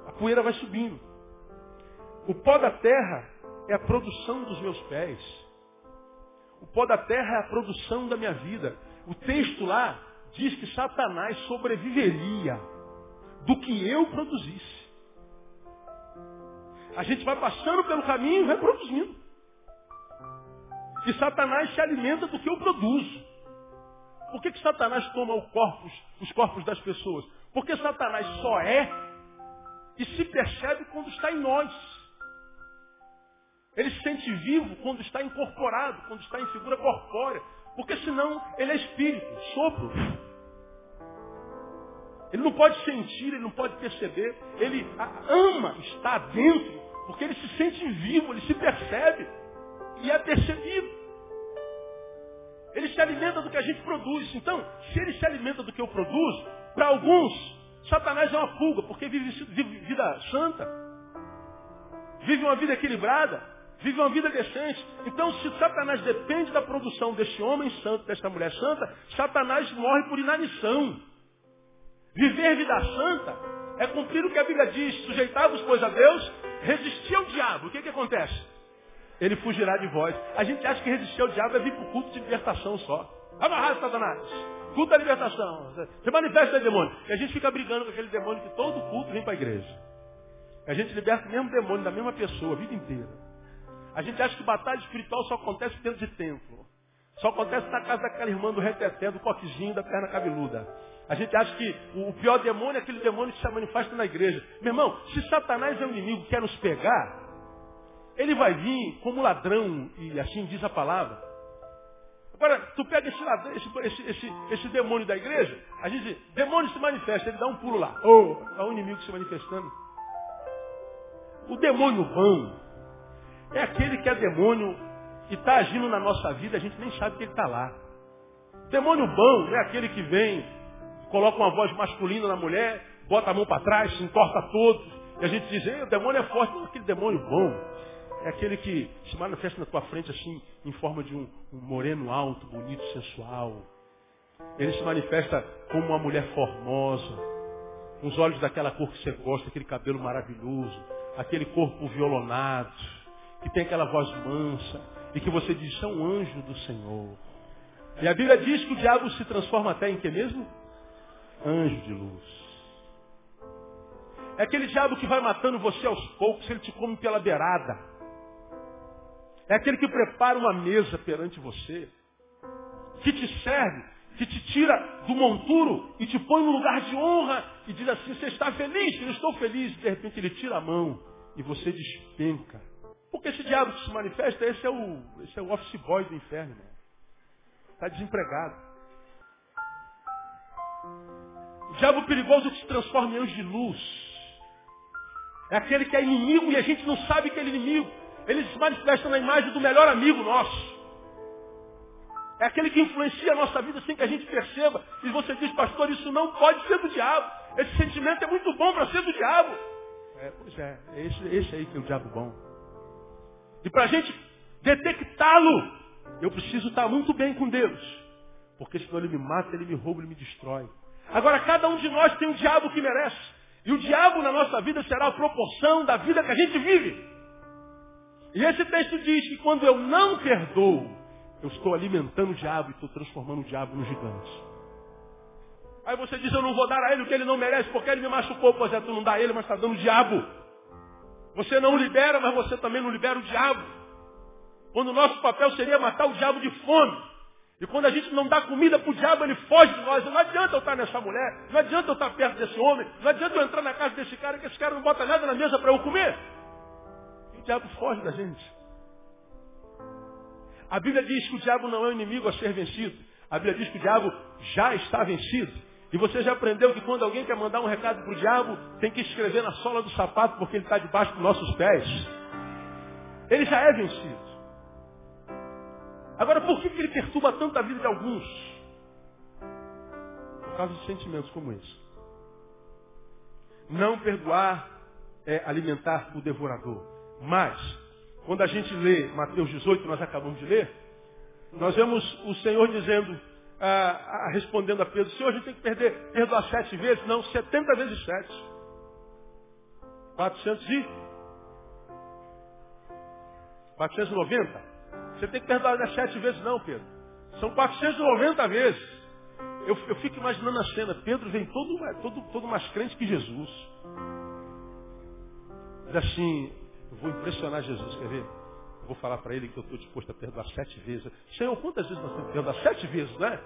A: a poeira vai subindo. O pó da terra é a produção dos meus pés. O pó da terra é a produção da minha vida. O texto lá diz que Satanás sobreviveria do que eu produzisse. A gente vai passando pelo caminho e vai produzindo. E Satanás se alimenta do que eu produzo. Por que, que Satanás toma corpos, os corpos das pessoas? Porque Satanás só é e se percebe quando está em nós. Ele se sente vivo quando está incorporado, quando está em figura corpórea. Porque senão ele é espírito, sopro. Ele não pode sentir, ele não pode perceber. Ele ama estar dentro, porque ele se sente vivo, ele se percebe e é percebido. Ele se alimenta do que a gente produz. Então, se ele se alimenta do que eu produzo, para alguns, Satanás é uma pulga, porque vive vida santa, vive uma vida equilibrada, vive uma vida decente. Então, se Satanás depende da produção deste homem santo, desta mulher santa, Satanás morre por inanição. Viver vida santa é cumprir o que a Bíblia diz, sujeitar-vos, pois, a Deus, resistir ao diabo. O que, que acontece? ele fugirá de vós. A gente acha que resistir ao diabo é vir para o culto de libertação só. Amarrado, Satanás. Culto da libertação. Você manifesta o demônio. E a gente fica brigando com aquele demônio que todo culto vem para a igreja. A gente liberta o mesmo demônio da mesma pessoa a vida inteira. A gente acha que batalha espiritual só acontece dentro de templo. Só acontece na casa daquela irmã do reteté, do coquezinho, da perna cabeluda. A gente acha que o pior demônio é aquele demônio que se manifesta na igreja. Meu irmão, se Satanás é um inimigo que quer nos pegar, ele vai vir como ladrão, e assim diz a palavra. Agora, tu pega esse, ladrão, esse, esse, esse, esse demônio da igreja, a gente diz, demônio se manifesta, ele dá um pulo lá. Oh, é o inimigo se manifestando. O demônio vão é aquele que é demônio e está agindo na nossa vida, a gente nem sabe que ele está lá. Demônio bom é aquele que vem, coloca uma voz masculina na mulher, bota a mão para trás, se entorta todos, e a gente diz, o demônio é forte, não aquele demônio bom. É aquele que se manifesta na tua frente assim, em forma de um, um moreno alto, bonito, sensual. Ele se manifesta como uma mulher formosa, com os olhos daquela cor que você gosta, aquele cabelo maravilhoso, aquele corpo violonado, que tem aquela voz mansa, e que você diz, são anjo do Senhor. E a Bíblia diz que o diabo se transforma até em que mesmo? Anjo de luz. É aquele diabo que vai matando você aos poucos, ele te come pela beirada. É aquele que prepara uma mesa perante você, que te serve, que te tira do monturo e te põe num lugar de honra e diz assim, você está feliz? Eu estou feliz. De repente ele tira a mão e você despenca. Porque esse diabo que se manifesta, esse é o, esse é o office boy do inferno. Está desempregado. O diabo perigoso que se transforma em anjo de luz. É aquele que é inimigo e a gente não sabe que é inimigo. Ele se manifesta na imagem do melhor amigo nosso. É aquele que influencia a nossa vida sem que a gente perceba. E você diz, pastor, isso não pode ser do diabo. Esse sentimento é muito bom para ser do diabo. É, pois é, é esse, esse aí que é o diabo bom. E para a gente detectá-lo, eu preciso estar muito bem com Deus. Porque senão ele me mata, ele me rouba, ele me destrói. Agora, cada um de nós tem um diabo que merece. E o diabo na nossa vida será a proporção da vida que a gente vive. E esse texto diz que quando eu não perdoo, eu estou alimentando o diabo e estou transformando o diabo no gigante. Aí você diz, eu não vou dar a ele o que ele não merece, porque ele me machucou. Pois é, tu não dá a ele, mas está dando o diabo. Você não libera, mas você também não libera o diabo. Quando o nosso papel seria matar o diabo de fome. E quando a gente não dá comida para o diabo, ele foge de nós. Não adianta eu estar nessa mulher, não adianta eu estar perto desse homem, não adianta eu entrar na casa desse cara, que esse cara não bota nada na mesa para eu comer. E o diabo foge da gente. A Bíblia diz que o diabo não é inimigo a ser vencido. A Bíblia diz que o diabo já está vencido. E você já aprendeu que quando alguém quer mandar um recado para o diabo, tem que escrever na sola do sapato porque ele está debaixo dos nossos pés. Ele já é vencido. Agora, por que, que ele perturba tanto a vida de alguns? Por causa de sentimentos como esse. Não perdoar é alimentar o devorador. Mas, quando a gente lê Mateus 18, nós acabamos de ler, nós vemos o Senhor dizendo, ah, ah, respondendo a Pedro, Senhor, a gente tem que perder, perdoar sete vezes? Não, setenta vezes sete. Quatrocentos e? Quatrocentos e noventa? Você tem que perdoar sete vezes? Não, Pedro. São quatrocentos e noventa vezes. Eu, eu, fico imaginando a cena. Pedro vem todo, todo, todo mais crente que Jesus. Diz assim, eu vou impressionar Jesus, quer ver? Vou falar para ele que eu estou disposto a perdoar sete vezes. Senhor, quantas vezes nós temos que perdoar? Sete vezes, né?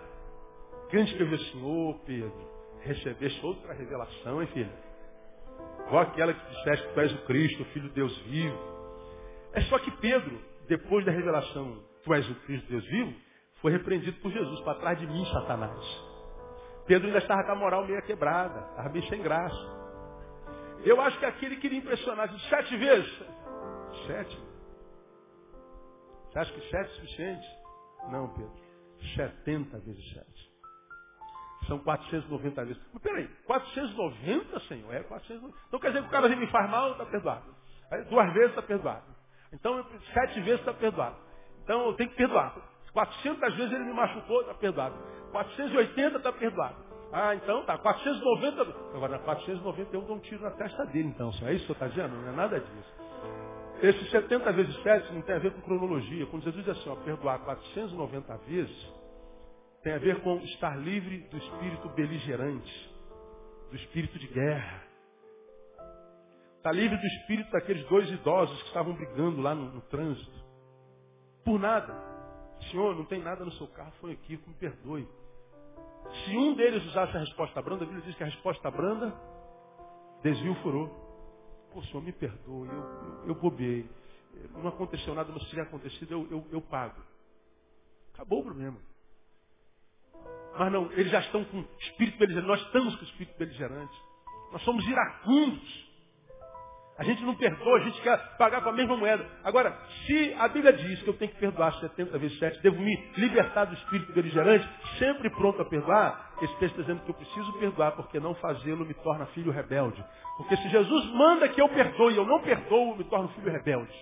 A: Que eu Senhor, Pedro, recebeste outra revelação, hein, filho? Igual aquela que disseste que tu és o Cristo, o Filho de Deus vivo. É só que Pedro, depois da revelação, tu és o Cristo, Deus vivo, foi repreendido por Jesus, para trás de mim, Satanás. Pedro ainda estava com a moral meio quebrada, estava meio sem graça. Eu acho que aquele queria impressionar, sete vezes. Sete. Você acha que sete é suficiente? Não, Pedro. 70 vezes 7. São 490 vezes. Mas peraí, 490, Senhor? É 490. Então quer dizer que o cara me faz mal, está perdoado. Aí, duas vezes está perdoado. Então, sete vezes está perdoado. Então eu tenho que perdoar. 400 vezes ele me machucou, está perdoado. 480 está perdoado. Ah, então tá. 490. Agora, 490 eu dou um tiro na testa dele, então. É isso que você está dizendo? Não é nada disso. Esses 70 vezes 7 não tem a ver com cronologia. Quando Jesus diz assim, ó, perdoar 490 vezes, tem a ver com estar livre do espírito beligerante, do espírito de guerra. Está livre do espírito daqueles dois idosos que estavam brigando lá no, no trânsito. Por nada. Senhor, não tem nada no seu carro, foi equívoco, me perdoe. Se um deles usasse a resposta branda, a Bíblia diz que a resposta branda desvia o furor. Pô, Senhor, me perdoe, eu, eu, eu. Não aconteceu nada, mas se tiver acontecido, eu, eu, eu pago. Acabou o problema. Mas não, eles já estão com espírito beligerante. Nós estamos com espírito beligerante. Nós somos iracundos. A gente não perdoa, a gente quer pagar com a mesma moeda. Agora, se a Bíblia diz que eu tenho que perdoar 70 vezes 7, devo me libertar do espírito beligerante, sempre pronto a perdoar, esse texto está dizendo que eu preciso perdoar, porque não fazê-lo me torna filho rebelde. Porque se Jesus manda que eu perdoe e eu não perdoo, me torno filho rebelde.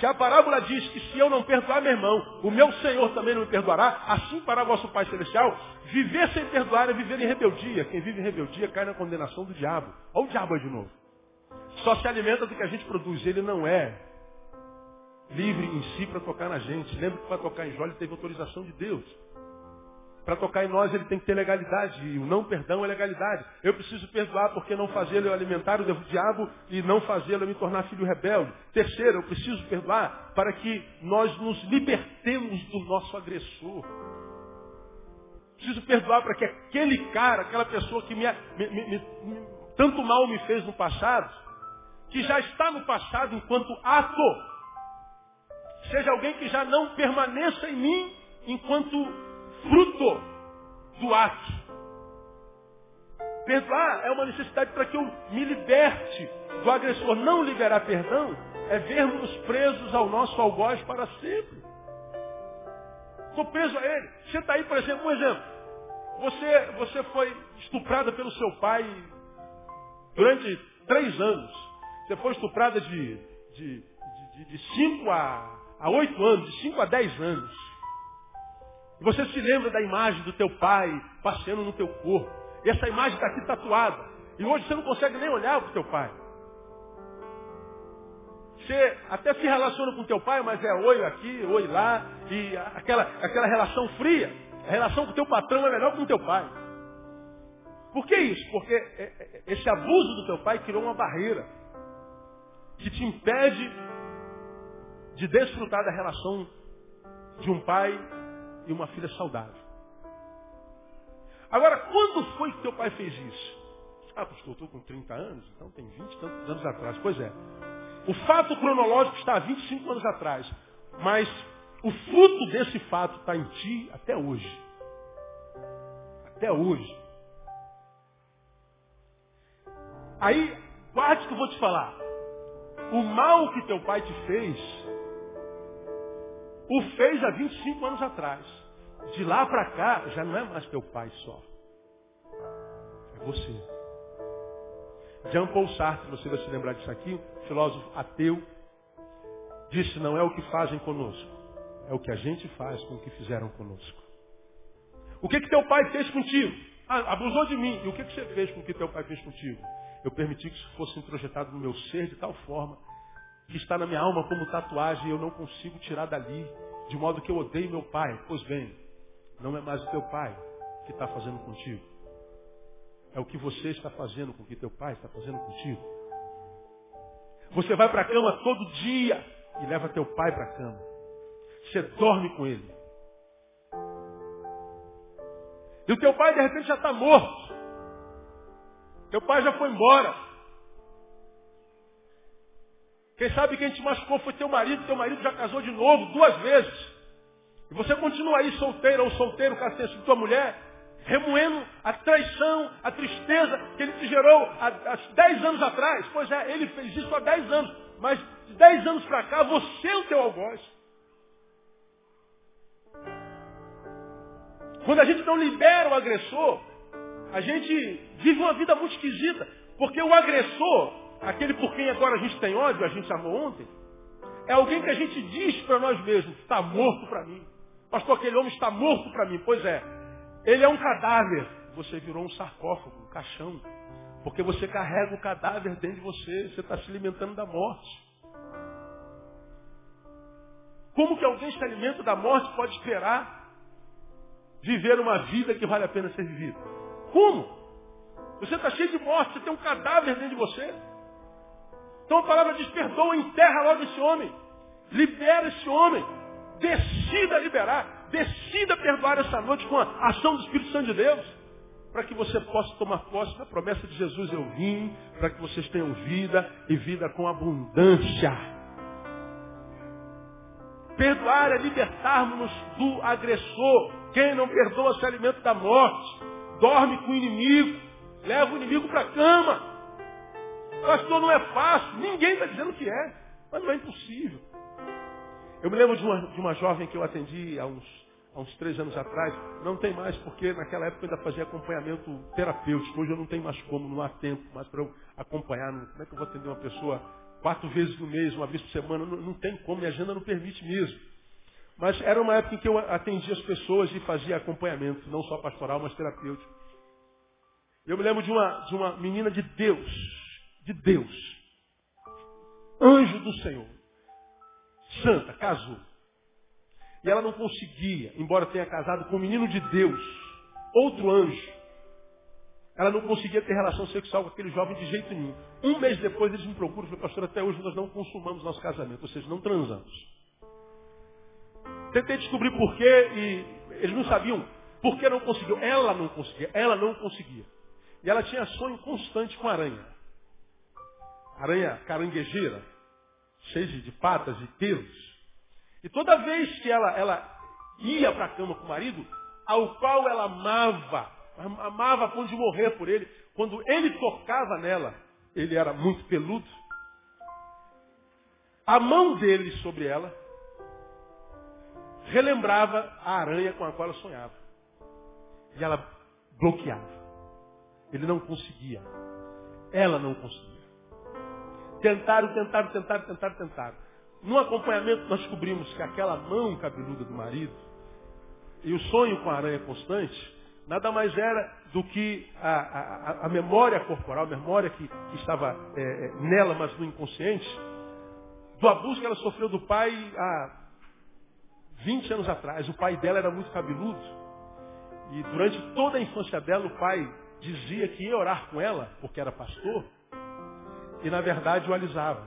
A: Se a parábola diz que se eu não perdoar meu irmão, o meu Senhor também não me perdoará, assim para vosso Pai Celestial, viver sem perdoar é viver em rebeldia. Quem vive em rebeldia cai na condenação do diabo. Olha o diabo aí de novo. Só se alimenta do que a gente produz. Ele não é livre em si para tocar na gente. Lembra que para tocar em Jó ele teve autorização de Deus. Para tocar em nós ele tem que ter legalidade. E o não perdão é legalidade. Eu preciso perdoar porque não fazê-lo eu alimentar o diabo e não fazê-lo eu me tornar filho rebelde. Terceiro, eu preciso perdoar para que nós nos libertemos do nosso agressor. Preciso perdoar para que aquele cara, aquela pessoa que me, me, me, tanto mal me fez no passado, que já está no passado enquanto ato, seja alguém que já não permaneça em mim enquanto fruto do ato. Perdoar é uma necessidade para que eu me liberte do agressor. Não liberar perdão é vermos presos ao nosso algoz para sempre. Estou preso a ele. Você está aí, por exemplo, um exemplo. Você, você foi estuprada pelo seu pai durante três anos. Você foi estuprada de, de, de, de cinco a, a oito anos, de cinco a dez anos. Você se lembra da imagem do teu pai passeando no teu corpo. E essa imagem está aqui tatuada. E hoje você não consegue nem olhar para o teu pai. Você até se relaciona com o teu pai, mas é oi aqui, oi lá. E aquela, aquela relação fria. A relação com o teu patrão é melhor que com o teu pai. Por que isso? Porque é, é, esse abuso do teu pai criou uma barreira que te impede de desfrutar da relação de um pai e uma filha saudável. Agora, quando foi que teu pai fez isso? Ah, pastor, eu estou com 30 anos, então tem 20 e tantos anos atrás. Pois é. O fato cronológico está há 25 anos atrás. Mas o fruto desse fato está em ti até hoje. Até hoje. Aí, guarde que eu vou te falar. O mal que teu pai te fez o fez há 25 anos atrás. De lá para cá, já não é mais teu pai só. É você. Jean Paul Sartre, você vai se lembrar disso aqui, filósofo ateu, disse, não é o que fazem conosco, é o que a gente faz com o que fizeram conosco. O que que teu pai fez contigo? Ah, abusou de mim. E o que que você fez com o que teu pai fez contigo? Eu permiti que isso fosse introjetado no meu ser de tal forma que está na minha alma como tatuagem e eu não consigo tirar dali, de modo que eu odeio meu pai. Pois bem, não é mais o teu pai que está fazendo contigo. É o que você está fazendo com o que teu pai está fazendo contigo. Você vai para a cama todo dia e leva teu pai para a cama. Você dorme com ele. E o teu pai de repente já está morto. Teu pai já foi embora. Quem sabe quem te machucou foi teu marido, teu marido já casou de novo, duas vezes. E você continua aí solteiro ou solteiro, sido tua mulher, remoendo a traição, a tristeza que ele te gerou há, há 10 anos atrás. Pois é, ele fez isso há 10 anos. Mas de 10 anos para cá, você é o teu algoz. Quando a gente não libera o agressor, a gente vive uma vida muito esquisita. Porque o agressor, aquele por quem agora a gente tem ódio, a gente amou ontem, é alguém que a gente diz para nós mesmos, está morto para mim. Pastor, aquele homem está morto para mim. Pois é, ele é um cadáver. Você virou um sarcófago, um caixão. Porque você carrega o cadáver dentro de você, você está se alimentando da morte. Como que alguém se alimenta da morte pode esperar viver uma vida que vale a pena ser vivida? Como? Você está cheio de morte, você tem um cadáver dentro de você. Então a palavra diz, perdoa, enterra logo esse homem. Libera esse homem. Decida liberar, decida perdoar essa noite com a ação do Espírito Santo de Deus. Para que você possa tomar posse da promessa de Jesus, eu vim, para que vocês tenham vida e vida com abundância. Perdoar é libertarmos-nos do agressor. Quem não perdoa se alimenta da morte. Dorme com o inimigo. Leva o inimigo para a cama. Pastor, não é fácil. Ninguém está dizendo que é. Mas não é impossível. Eu me lembro de uma, de uma jovem que eu atendi há uns, há uns três anos atrás. Não tem mais, porque naquela época eu ainda fazia acompanhamento terapêutico. Hoje eu não tenho mais como, não há tempo mais para eu acompanhar. Como é que eu vou atender uma pessoa quatro vezes no mês, uma vez por semana? Não, não tem como, minha agenda não permite mesmo. Mas era uma época em que eu atendia as pessoas e fazia acompanhamento, não só pastoral, mas terapêutico. Eu me lembro de uma, de uma menina de Deus, de Deus, anjo do Senhor, santa, casou. E ela não conseguia, embora tenha casado com um menino de Deus, outro anjo, ela não conseguia ter relação sexual com aquele jovem de jeito nenhum. Um mês depois eles me procuram e falam, pastor, até hoje nós não consumamos nosso casamento, ou seja, não transamos. Tentei descobrir por quê e eles não sabiam por que não conseguiu. Ela não conseguia, ela não conseguia. E ela tinha sonho constante com aranha. Aranha caranguejeira, cheia de, patas e pelos. E toda vez que ela, ela ia para a cama com o marido, ao qual ela amava, amava a ponto de morrer por ele, quando ele tocava nela, ele era muito peludo, a mão dele sobre ela relembrava a aranha com a qual ela sonhava. E ela bloqueava. Ele não conseguia. Ela não conseguia. Tentaram, tentaram, tentaram, tentaram, tentaram. No acompanhamento nós descobrimos que aquela mão cabeluda do marido e o sonho com a aranha constante nada mais era do que a, a, a memória corporal, a memória que, que estava é, é nela, mas no inconsciente, do abuso que ela sofreu do pai há 20 anos atrás, o pai dela era muito cabeludo. E durante toda a infância dela, o pai dizia que ia orar com ela, porque era pastor, e na verdade o alisava.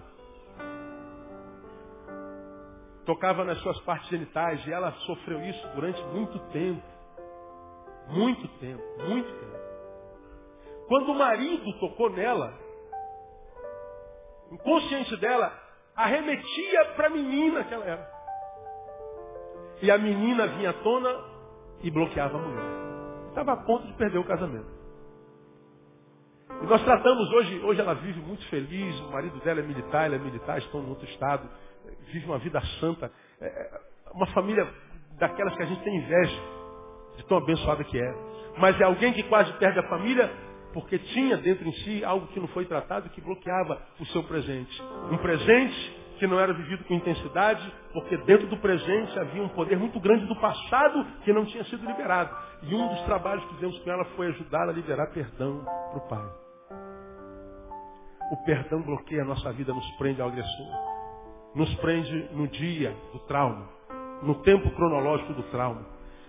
A: Tocava nas suas partes genitais, e ela sofreu isso durante muito tempo. Muito tempo, muito tempo. Quando o marido tocou nela, o inconsciente dela arremetia para a menina que ela era. E a menina vinha à tona e bloqueava a mulher. Estava a ponto de perder o casamento. E nós tratamos hoje, hoje ela vive muito feliz, o marido dela é militar, ela é militar, estão em outro estado, vive uma vida santa. É, é uma família daquelas que a gente tem inveja de tão abençoada que é. Mas é alguém que quase perde a família porque tinha dentro em si algo que não foi tratado que bloqueava o seu presente. Um presente que não era vivido com intensidade, porque dentro do presente havia um poder muito grande do passado que não tinha sido liberado. E um dos trabalhos que fizemos com ela foi ajudá-la a liberar perdão para o Pai. O perdão bloqueia a nossa vida, nos prende ao agressor. Nos prende no dia do trauma, no tempo cronológico do trauma.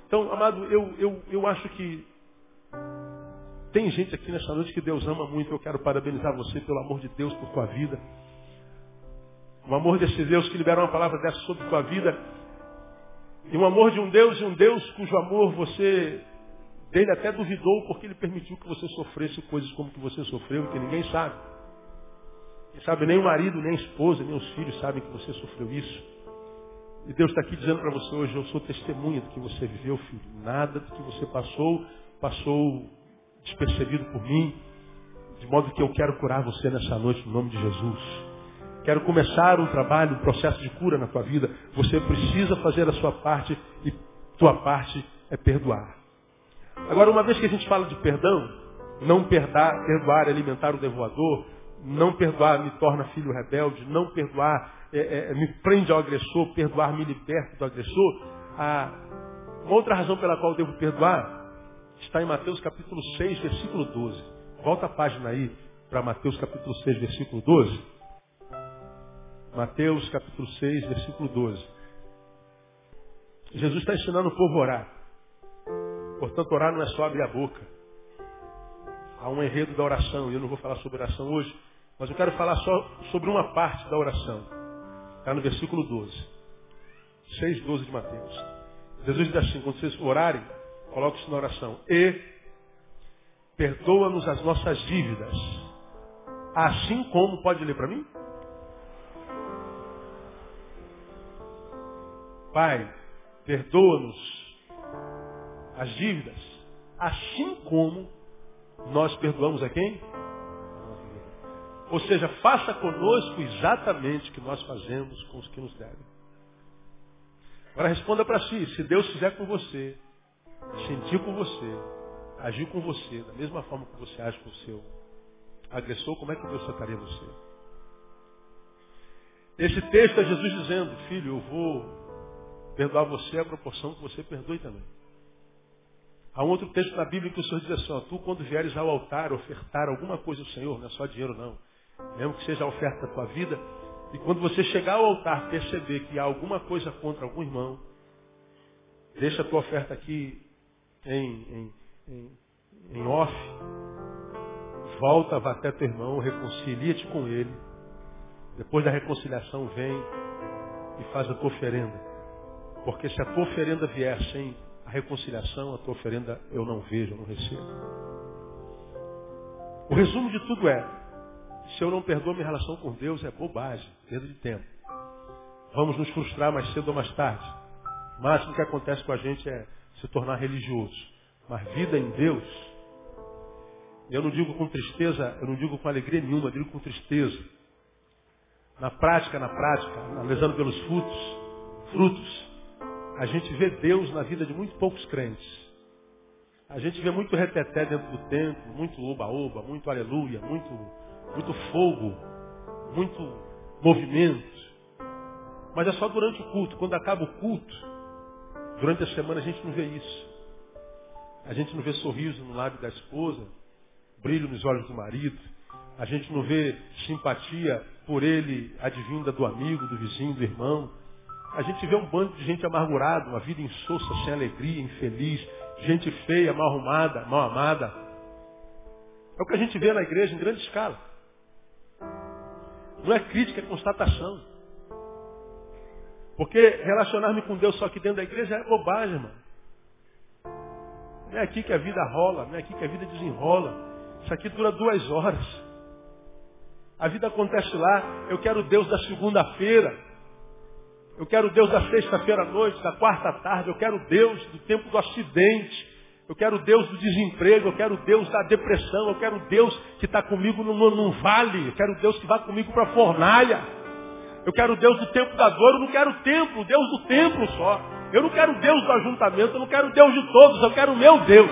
A: Então, amado, eu, eu, eu acho que tem gente aqui nessa noite que Deus ama muito. Eu quero parabenizar você pelo amor de Deus por tua vida. O amor desse Deus que libera uma palavra dessa sobre tua vida. E um amor de um Deus e um Deus cujo amor você dele até duvidou porque ele permitiu que você sofresse coisas como que você sofreu, que ninguém sabe. Quem sabe nem o marido, nem a esposa, nem os filhos sabem que você sofreu isso. E Deus está aqui dizendo para você hoje, eu sou testemunha do que você viveu, filho. Nada do que você passou, passou despercebido por mim. De modo que eu quero curar você nessa noite, no nome de Jesus. Quero começar um trabalho, um processo de cura na tua vida. Você precisa fazer a sua parte e tua parte é perdoar. Agora, uma vez que a gente fala de perdão, não perdoar, perdoar é alimentar o devoador, não perdoar me torna filho rebelde, não perdoar é, é, me prende ao agressor, perdoar me liberta do agressor. A, outra razão pela qual devo perdoar está em Mateus capítulo 6, versículo 12. Volta a página aí para Mateus capítulo 6, versículo 12. Mateus capítulo 6, versículo 12. Jesus está ensinando o povo a orar. Portanto, orar não é só abrir a boca. Há um enredo da oração, e eu não vou falar sobre oração hoje, mas eu quero falar só sobre uma parte da oração. Está no versículo 12. 6, 12 de Mateus. Jesus diz assim, quando vocês orarem, coloque isso na oração. E perdoa-nos as nossas dívidas. Assim como, pode ler para mim? Pai, perdoa-nos as dívidas, assim como nós perdoamos a quem? Ou seja, faça conosco exatamente o que nós fazemos com os que nos devem. Agora responda para si, se Deus fizer com você, sentir com você, agir com você, da mesma forma que você age com o seu agressor, como é que Deus trataria você? Esse texto é Jesus dizendo, filho, eu vou perdoar você à proporção que você perdoe também. Há um outro texto na Bíblia que o Senhor diz assim, ó, tu quando vieres ao altar ofertar alguma coisa ao Senhor, não é só dinheiro não, mesmo que seja a oferta da tua vida, e quando você chegar ao altar perceber que há alguma coisa contra algum irmão, deixa a tua oferta aqui em, em, em, em off, volta, vá até teu irmão, reconcilia-te com ele, depois da reconciliação vem e faz a tua oferenda. Porque se a tua oferenda vier sem a reconciliação, a tua oferenda eu não vejo, eu não recebo. O resumo de tudo é, se eu não perdoo minha relação com Deus, é bobagem, perda de tempo. Vamos nos frustrar mais cedo ou mais tarde. O máximo que acontece com a gente é se tornar religioso. Mas vida em Deus, eu não digo com tristeza, eu não digo com alegria nenhuma, eu digo com tristeza. Na prática, na prática, analisando pelos frutos, frutos, a gente vê Deus na vida de muito poucos crentes. A gente vê muito reteté dentro do templo, muito oba-oba, muito aleluia, muito, muito fogo, muito movimento. Mas é só durante o culto. Quando acaba o culto, durante a semana a gente não vê isso. A gente não vê sorriso no lábio da esposa, brilho nos olhos do marido. A gente não vê simpatia por ele advinda do amigo, do vizinho, do irmão. A gente vê um bando de gente amargurada, uma vida insossa, sem alegria, infeliz, gente feia, mal arrumada, mal amada. É o que a gente vê na igreja em grande escala. Não é crítica, é constatação. Porque relacionar-me com Deus só aqui dentro da igreja é bobagem, irmão. Não é aqui que a vida rola, não é aqui que a vida desenrola. Isso aqui dura duas horas. A vida acontece lá. Eu quero Deus da segunda-feira. Eu quero Deus da sexta-feira à noite, da quarta tarde. Eu quero Deus do tempo do acidente. Eu quero Deus do desemprego. Eu quero Deus da depressão. Eu quero Deus que está comigo num, num, vale. Eu quero Deus que vá comigo para a fornalha. Eu quero Deus do tempo da dor. Eu não quero o templo, Deus do templo só. Eu não quero Deus do ajuntamento. Eu não quero Deus de todos. Eu quero o meu Deus.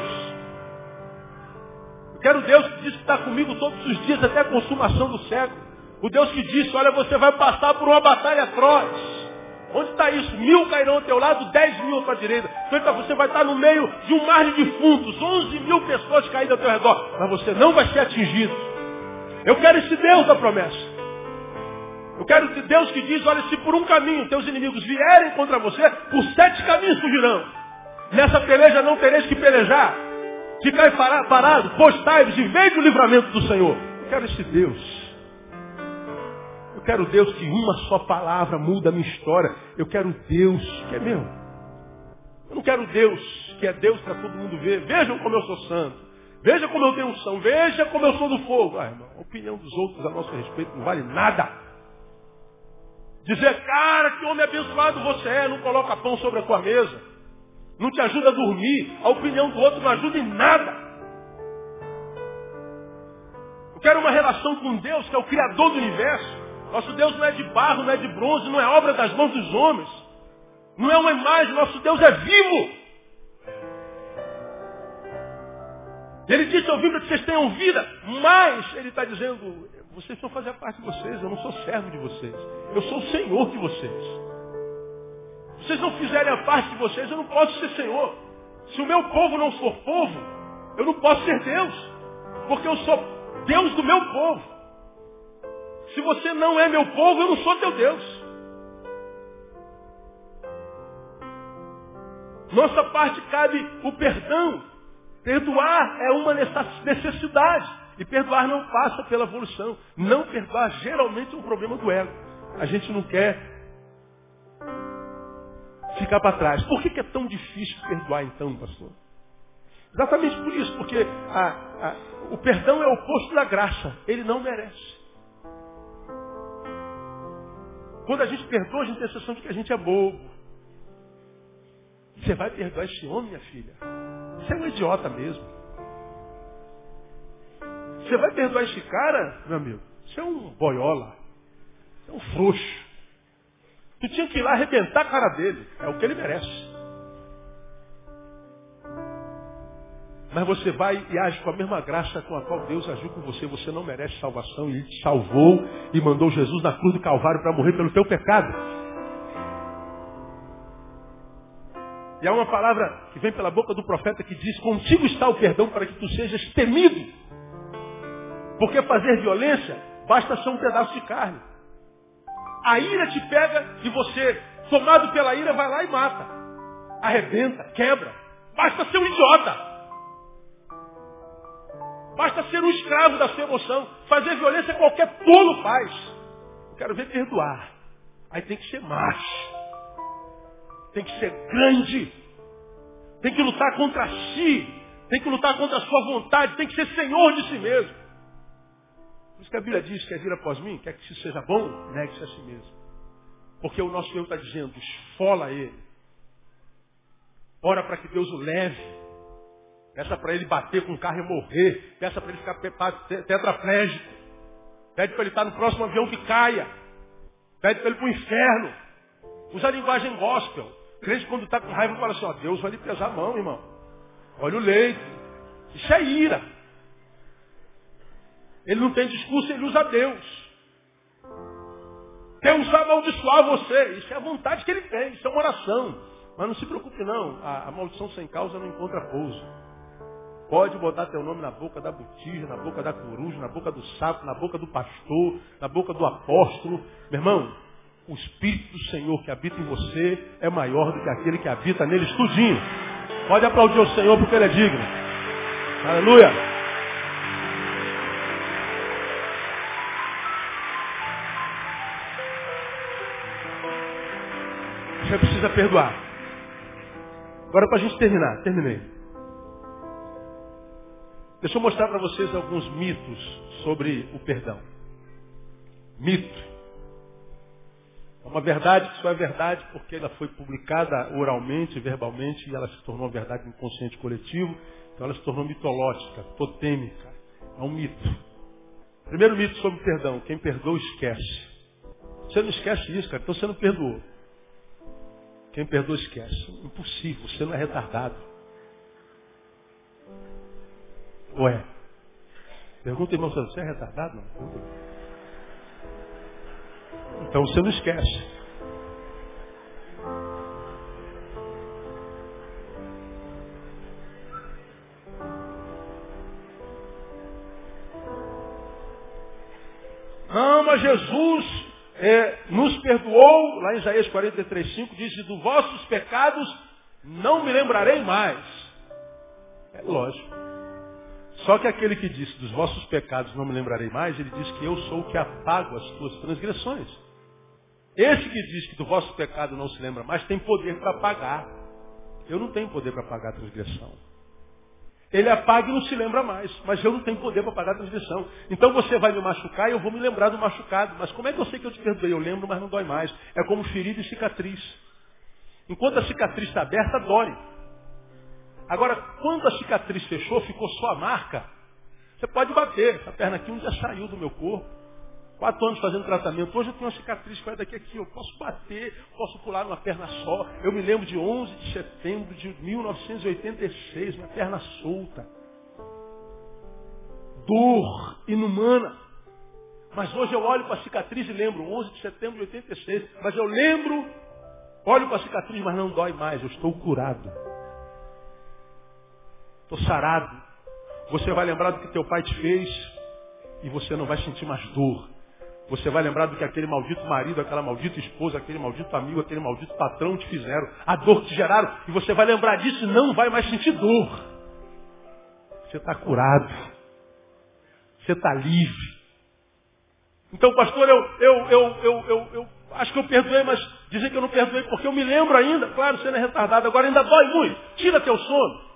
A: Eu quero Deus que diz que está comigo todos os dias até a consumação do século. O Deus que disse, olha, você vai passar por uma batalha atroz. Onde está isso? Mil cairão ao teu lado, dez mil à tua direita. Então você vai estar no meio de um mar de defuntos, onze mil pessoas caídas ao teu redor. Mas você não vai ser atingido. Eu quero esse Deus da promessa. Eu quero esse Deus que diz, olha, se por um caminho teus inimigos vierem contra você, por sete caminhos fugirão. Nessa peleja não tereis que pelejar. Ficai parado, postai-vos e veja o livramento do Senhor. Eu quero esse Deus quero Deus que uma só palavra muda a minha história. Eu quero Deus que é meu. Eu não quero Deus que é Deus para todo mundo ver. Vejam como eu sou santo. Veja como eu tenho unção. Veja como eu sou do fogo. Ah, irmão, a opinião dos outros a nosso respeito não vale nada. Dizer, cara, que homem abençoado você é, não coloca pão sobre a tua mesa. Não te ajuda a dormir. A opinião do outro não ajuda em nada. Eu quero uma relação com Deus, que é o Criador do universo. Nosso Deus não é de barro, não é de bronze, não é obra das mãos dos homens. Não é uma imagem, nosso Deus é vivo. Ele disse, eu vim para que vocês tenham vida, mas ele está dizendo, vocês não fazem parte de vocês, eu não sou servo de vocês. Eu sou o Senhor de vocês. Se vocês não fizerem a parte de vocês, eu não posso ser Senhor. Se o meu povo não for povo, eu não posso ser Deus. Porque eu sou Deus do meu povo. Se você não é meu povo, eu não sou teu Deus. Nossa parte cabe o perdão. Perdoar é uma necessidade. E perdoar não passa pela evolução. Não perdoar geralmente é um problema do ego. A gente não quer ficar para trás. Por que, é tão difícil perdoar então, pastor? Exatamente por isso, porque a, a, o perdão é o oposto da graça. Ele não merece. Quando a gente perdoa, a gente tem a sensação de que a gente é bobo. Você vai perdoar esse homem, minha filha? Você é um idiota mesmo. Você vai perdoar esse cara, meu amigo? Você é um boiola. Você é um frouxo. Tu tinha que ir lá arrebentar a cara dele. É o que ele merece. Mas você vai e age com a mesma graça com a qual Deus agiu com você. Você não merece salvação e Ele te salvou e mandou Jesus na cruz do Calvário para morrer pelo teu pecado. E há uma palavra que vem pela boca do profeta que diz: Contigo está o perdão para que tu sejas temido. Porque fazer violência basta ser um pedaço de carne. A ira te pega e você, tomado pela ira, vai lá e mata. Arrebenta, quebra. Basta ser um idiota. Basta ser um escravo da sua emoção. Fazer violência qualquer tolo faz. Eu quero ver perdoar. Aí tem que ser macho. Tem que ser grande. Tem que lutar contra si. Tem que lutar contra a sua vontade. Tem que ser senhor de si mesmo. Por isso que a Bíblia diz, quer vir após mim, quer que isso seja bom, negue-se a si mesmo. Porque o nosso Deus está dizendo, esfola ele. Ora para que Deus o leve. Peça para ele bater com o carro e morrer. Peça para ele ficar tetraplégico. Pede para ele estar no próximo avião que caia. Pede para ele para o inferno. Usa a linguagem gospel. Crente quando está com raiva fala assim, ó, Deus vai lhe pesar a mão, irmão. Olha o leito. Isso é ira. Ele não tem discurso, ele usa Deus. Deus vai amaldiçoar você. Isso é a vontade que ele tem, isso é uma oração. Mas não se preocupe não, a, a maldição sem causa não encontra pouso. Pode botar teu nome na boca da botija, na boca da coruja, na boca do sapo, na boca do pastor, na boca do apóstolo. Meu irmão, o Espírito do Senhor que habita em você é maior do que aquele que habita neles tudinho. Pode aplaudir o Senhor porque ele é digno. Aleluia. Você precisa perdoar. Agora para a gente terminar, terminei. Deixa eu mostrar para vocês alguns mitos sobre o perdão. Mito. É uma verdade que só é verdade porque ela foi publicada oralmente, verbalmente, e ela se tornou uma verdade inconsciente coletivo. Então ela se tornou mitológica, totêmica. É um mito. Primeiro mito sobre perdão. Quem perdoa, esquece. Você não esquece isso, cara. Então você não perdoou. Quem perdoa, esquece. Impossível. Você não é retardado. Ué. Pergunta, irmão, você é retardado? Não? Então você não esquece. Ama Jesus é, nos perdoou, lá em Isaías 43, 5, diz, dos vossos pecados não me lembrarei mais. É lógico. Só que aquele que disse, dos vossos pecados não me lembrarei mais, ele diz que eu sou o que apago as tuas transgressões. Esse que diz que do vosso pecado não se lembra mais, tem poder para apagar. Eu não tenho poder para apagar a transgressão. Ele apaga e não se lembra mais, mas eu não tenho poder para apagar a transgressão. Então você vai me machucar e eu vou me lembrar do machucado. Mas como é que eu sei que eu te perdoei? Eu lembro, mas não dói mais. É como ferida e cicatriz. Enquanto a cicatriz está aberta, dói. Agora, quando a cicatriz fechou, ficou só a marca, você pode bater. Essa perna aqui um dia saiu do meu corpo. Quatro anos fazendo tratamento. Hoje eu tenho uma cicatriz que vai daqui aqui. Eu posso bater, posso pular numa perna só. Eu me lembro de 11 de setembro de 1986, minha perna solta. Dor inumana. Mas hoje eu olho para a cicatriz e lembro, 11 de setembro de 86. Mas eu lembro, olho para a cicatriz, mas não dói mais. Eu estou curado. Estou sarado. Você vai lembrar do que teu pai te fez e você não vai sentir mais dor. Você vai lembrar do que aquele maldito marido, aquela maldita esposa, aquele maldito amigo, aquele maldito patrão te fizeram, a dor que te geraram, e você vai lembrar disso e não vai mais sentir dor. Você está curado. Você está livre. Então, pastor, eu, eu, eu, eu, eu, eu acho que eu perdoei, mas dizer que eu não perdoei porque eu me lembro ainda. Claro, você não é retardado, agora ainda dói muito. Tira teu sono.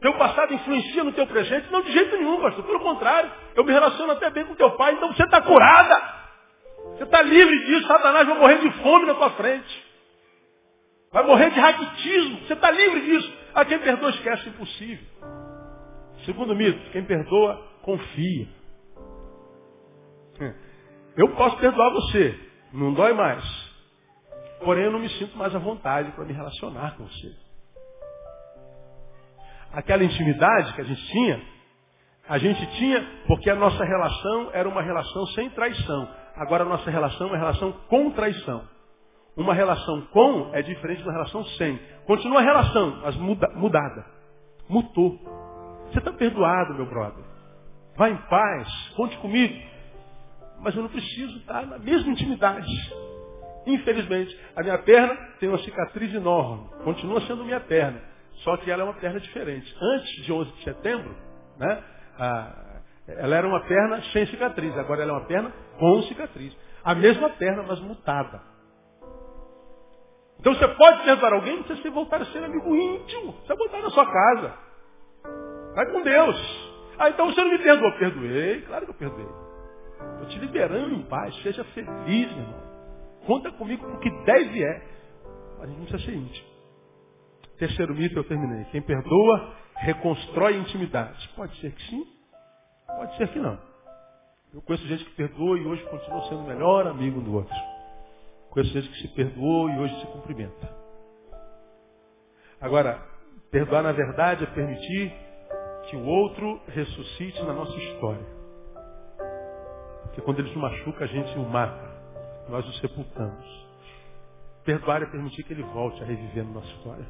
A: Teu passado influencia no teu presente? Não, de jeito nenhum, pastor. Pelo contrário, eu me relaciono até bem com teu pai, então você está curada. Você está livre disso. Satanás vai morrer de fome na tua frente. Vai morrer de raquitismo. Você está livre disso. A quem perdoa esquece impossível. Segundo mito, quem perdoa, confia. Eu posso perdoar você. Não dói mais. Porém, eu não me sinto mais à vontade para me relacionar com você. Aquela intimidade que a gente tinha, a gente tinha porque a nossa relação era uma relação sem traição. Agora a nossa relação é uma relação com traição. Uma relação com é diferente de uma relação sem. Continua a relação, mas muda, mudada. Mutou. Você está perdoado, meu brother. Vá em paz, conte comigo. Mas eu não preciso estar na mesma intimidade. Infelizmente, a minha perna tem uma cicatriz enorme. Continua sendo minha perna. Só que ela é uma perna diferente. Antes de 11 de setembro, né, a, ela era uma perna sem cicatriz. Agora ela é uma perna com cicatriz. A mesma perna, mas mutada. Então você pode perdoar alguém se você voltar a ser amigo íntimo. Você vai voltar na sua casa. Vai com Deus. Ah, então você não me perdoou. Perdoei, claro que eu perdoei. Estou te liberando em paz. Seja feliz, meu irmão. Conta comigo com o que deve é. Mas a gente não precisa ser íntimo. Terceiro mito eu terminei. Quem perdoa, reconstrói intimidade. Pode ser que sim, pode ser que não. Eu conheço gente que perdoa e hoje continua sendo o melhor amigo do outro. Conheço gente que se perdoou e hoje se cumprimenta. Agora, perdoar na verdade é permitir que o outro ressuscite na nossa história. Porque quando ele se machuca, a gente o mata. Nós o sepultamos. Perdoar é permitir que ele volte a reviver na nossa história.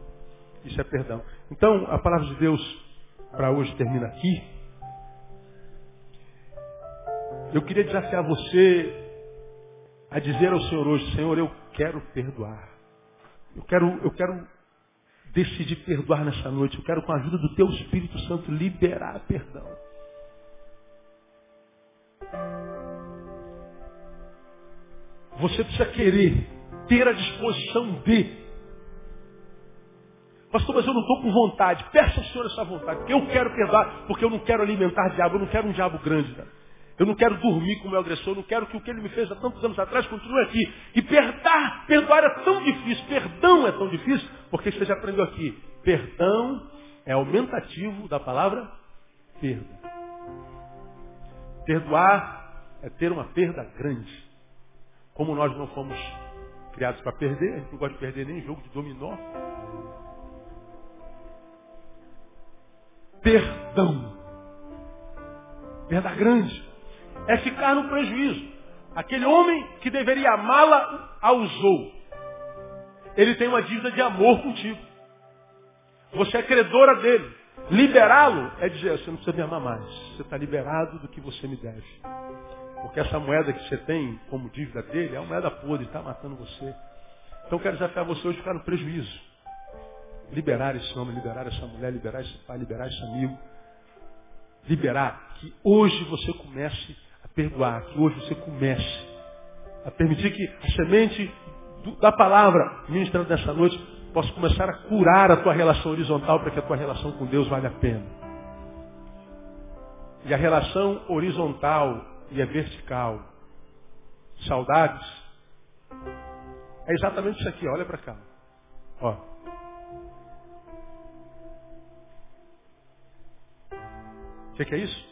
A: Isso é perdão. Então, a palavra de Deus para hoje termina aqui. Eu queria desafiar você a dizer ao Senhor hoje, Senhor, eu quero perdoar. Eu quero, eu quero decidir perdoar nessa noite. Eu quero, com a ajuda do Teu Espírito Santo, liberar perdão. Você precisa querer, ter a disposição de Pastor, mas eu não estou com vontade. Peça ao Senhor essa vontade. Porque eu quero perdoar, porque eu não quero alimentar diabo, eu não quero um diabo grande. Cara. Eu não quero dormir com o meu agressor, eu não quero que o que ele me fez há tantos anos atrás continue aqui. E perdoar, perdoar é tão difícil, perdão é tão difícil, porque você já aprendeu aqui. Perdão é aumentativo da palavra perda. Perdoar é ter uma perda grande. Como nós não fomos criados para perder, a gente não gosta de perder nem jogo de dominó. Perdão. Perda grande. É ficar no prejuízo. Aquele homem que deveria amá-la, a usou. Ele tem uma dívida de amor contigo. Você é credora dele. Liberá-lo é dizer, você não precisa me amar mais. Você está liberado do que você me deve. Porque essa moeda que você tem como dívida dele é uma moeda podre, está matando você. Então quero desafiar você hoje ficar no prejuízo liberar esse homem, liberar essa mulher, liberar esse pai, liberar esse amigo. Liberar que hoje você comece a perdoar, que hoje você comece a permitir que a semente da palavra ministrando nessa noite possa começar a curar a tua relação horizontal para que a tua relação com Deus valha a pena. E a relação horizontal e a vertical, saudades, é exatamente isso aqui, olha para cá. Ó. O que, é isso?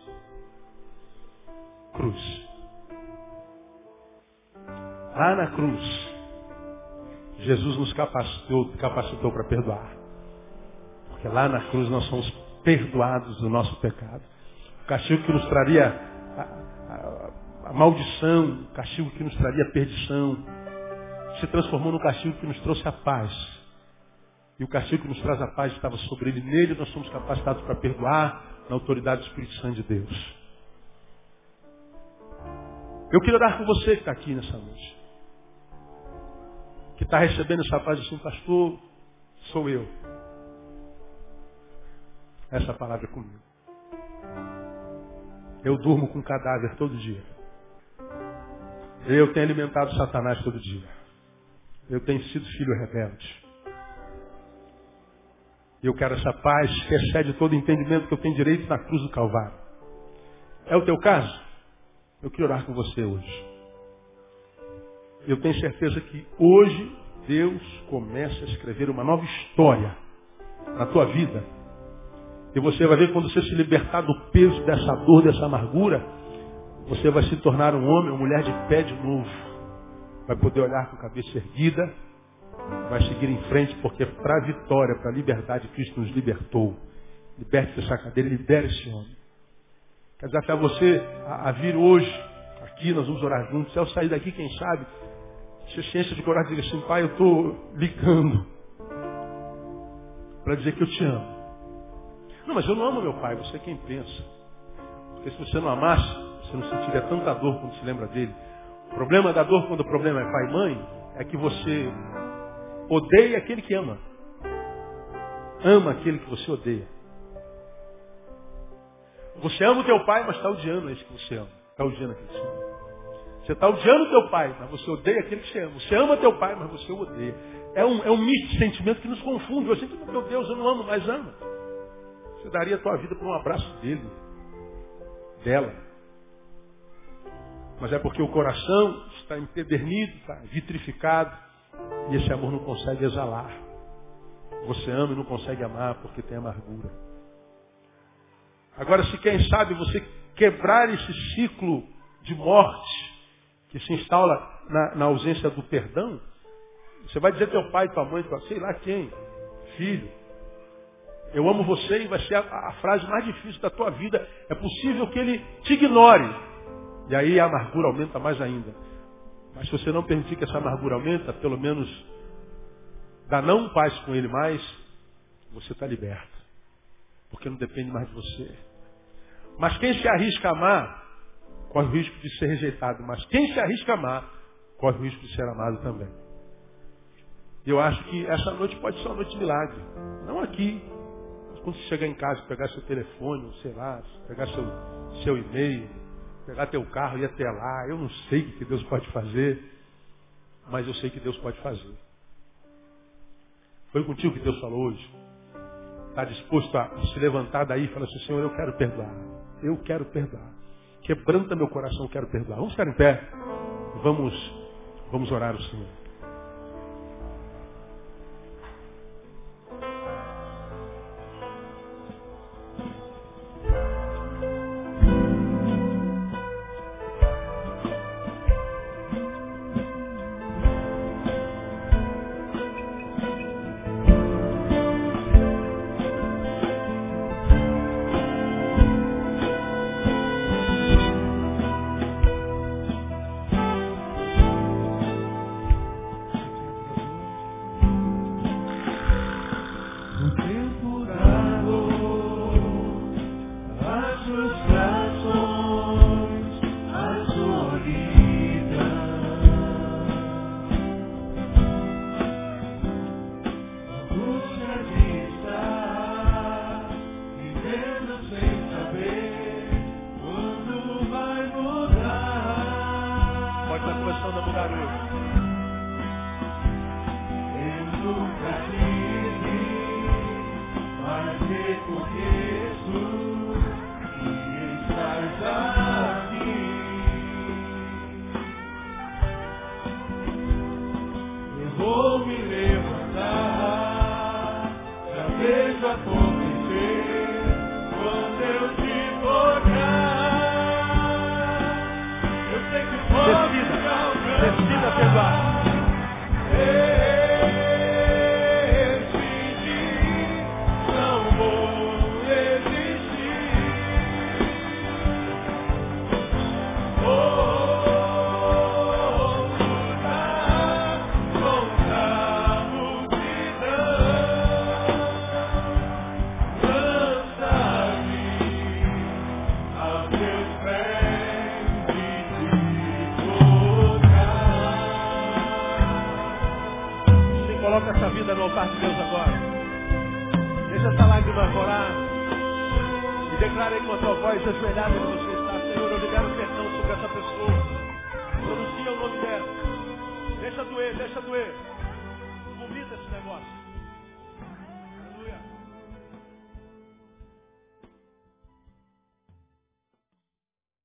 A: Cruz. Lá na cruz, Jesus nos capacitou, capacitou para perdoar. Porque lá na cruz nós somos perdoados do nosso pecado. O castigo que nos traria a, a, a maldição, o castigo que nos traria a perdição, se transformou no castigo que nos trouxe a paz. E o castigo que nos traz a paz estava sobre ele. Nele nós somos capacitados para perdoar, na autoridade do Espírito Santo de Deus. Eu queria dar com você que está aqui nessa noite. Que está recebendo essa paz assim, pastor, sou eu. Essa palavra é comigo. Eu durmo com cadáver todo dia. Eu tenho alimentado Satanás todo dia. Eu tenho sido filho rebelde. Eu quero essa paz que excede todo entendimento que eu tenho direito na cruz do Calvário. É o teu caso? Eu quero orar com você hoje. Eu tenho certeza que hoje Deus começa a escrever uma nova história na tua vida. E você vai ver quando você se libertar do peso dessa dor, dessa amargura, você vai se tornar um homem, uma mulher de pé de novo. Vai poder olhar com a cabeça erguida, vai seguir em frente, porque para a vitória, para a liberdade, Cristo nos libertou. Liberte essa cadeira, libere esse homem. Quer desafiar você a, a vir hoje, aqui, nós vamos orar juntos. Se eu sair daqui, quem sabe, se ciência de coragem diga assim, pai, eu estou ligando para dizer que eu te amo. Não, mas eu não amo meu pai, você é quem pensa. Porque se você não amasse, você não sentiria tanta dor quando se lembra dele. O problema da dor quando o problema é pai e mãe é que você odeia aquele que ama. Ama aquele que você odeia. Você ama o teu pai, mas está odiando esse que você ama. Está odiando aquele que você ama. Você está odiando teu pai, mas você odeia aquele que você ama. Você ama teu pai, mas você o odeia. É um, é um misto de sentimento que nos confunde. Você sinto, meu Deus, eu não amo, mas ama. Você daria a tua vida por um abraço dele, dela. Mas é porque o coração está empedernido, está vitrificado, e esse amor não consegue exalar. Você ama e não consegue amar porque tem amargura. Agora, se quem sabe você quebrar esse ciclo de morte que se instala na, na ausência do perdão, você vai dizer teu pai, tua mãe, tua, sei lá quem, filho, eu amo você e vai ser a, a, frase mais difícil da tua vida. É possível que ele te ignore. E aí a amargura aumenta mais ainda. Mas se você não permitir que essa amargura aumenta, pelo menos dá não paz com ele mais, você está liberto. Porque não depende mais de você. Mas quem se arrisca a amar, corre o risco de ser rejeitado. Mas quem se arrisca a amar, corre o risco de ser amado também. Eu acho que essa noite pode ser uma noite de milagre. Não aqui. Mas quando você chegar em casa, pegar seu telefone, sei lá, pegar seu, seu e-mail, pegar teu carro e ir até lá. Eu não sei o que Deus pode fazer, mas eu sei que Deus pode fazer. Foi contigo que Deus falou hoje. Está disposto a se levantar daí e falar assim, Senhor, eu quero perdoar. Eu quero perdoar. Quebranta meu coração, eu quero perdoar. Vamos ficar em pé. Vamos, vamos orar o Senhor.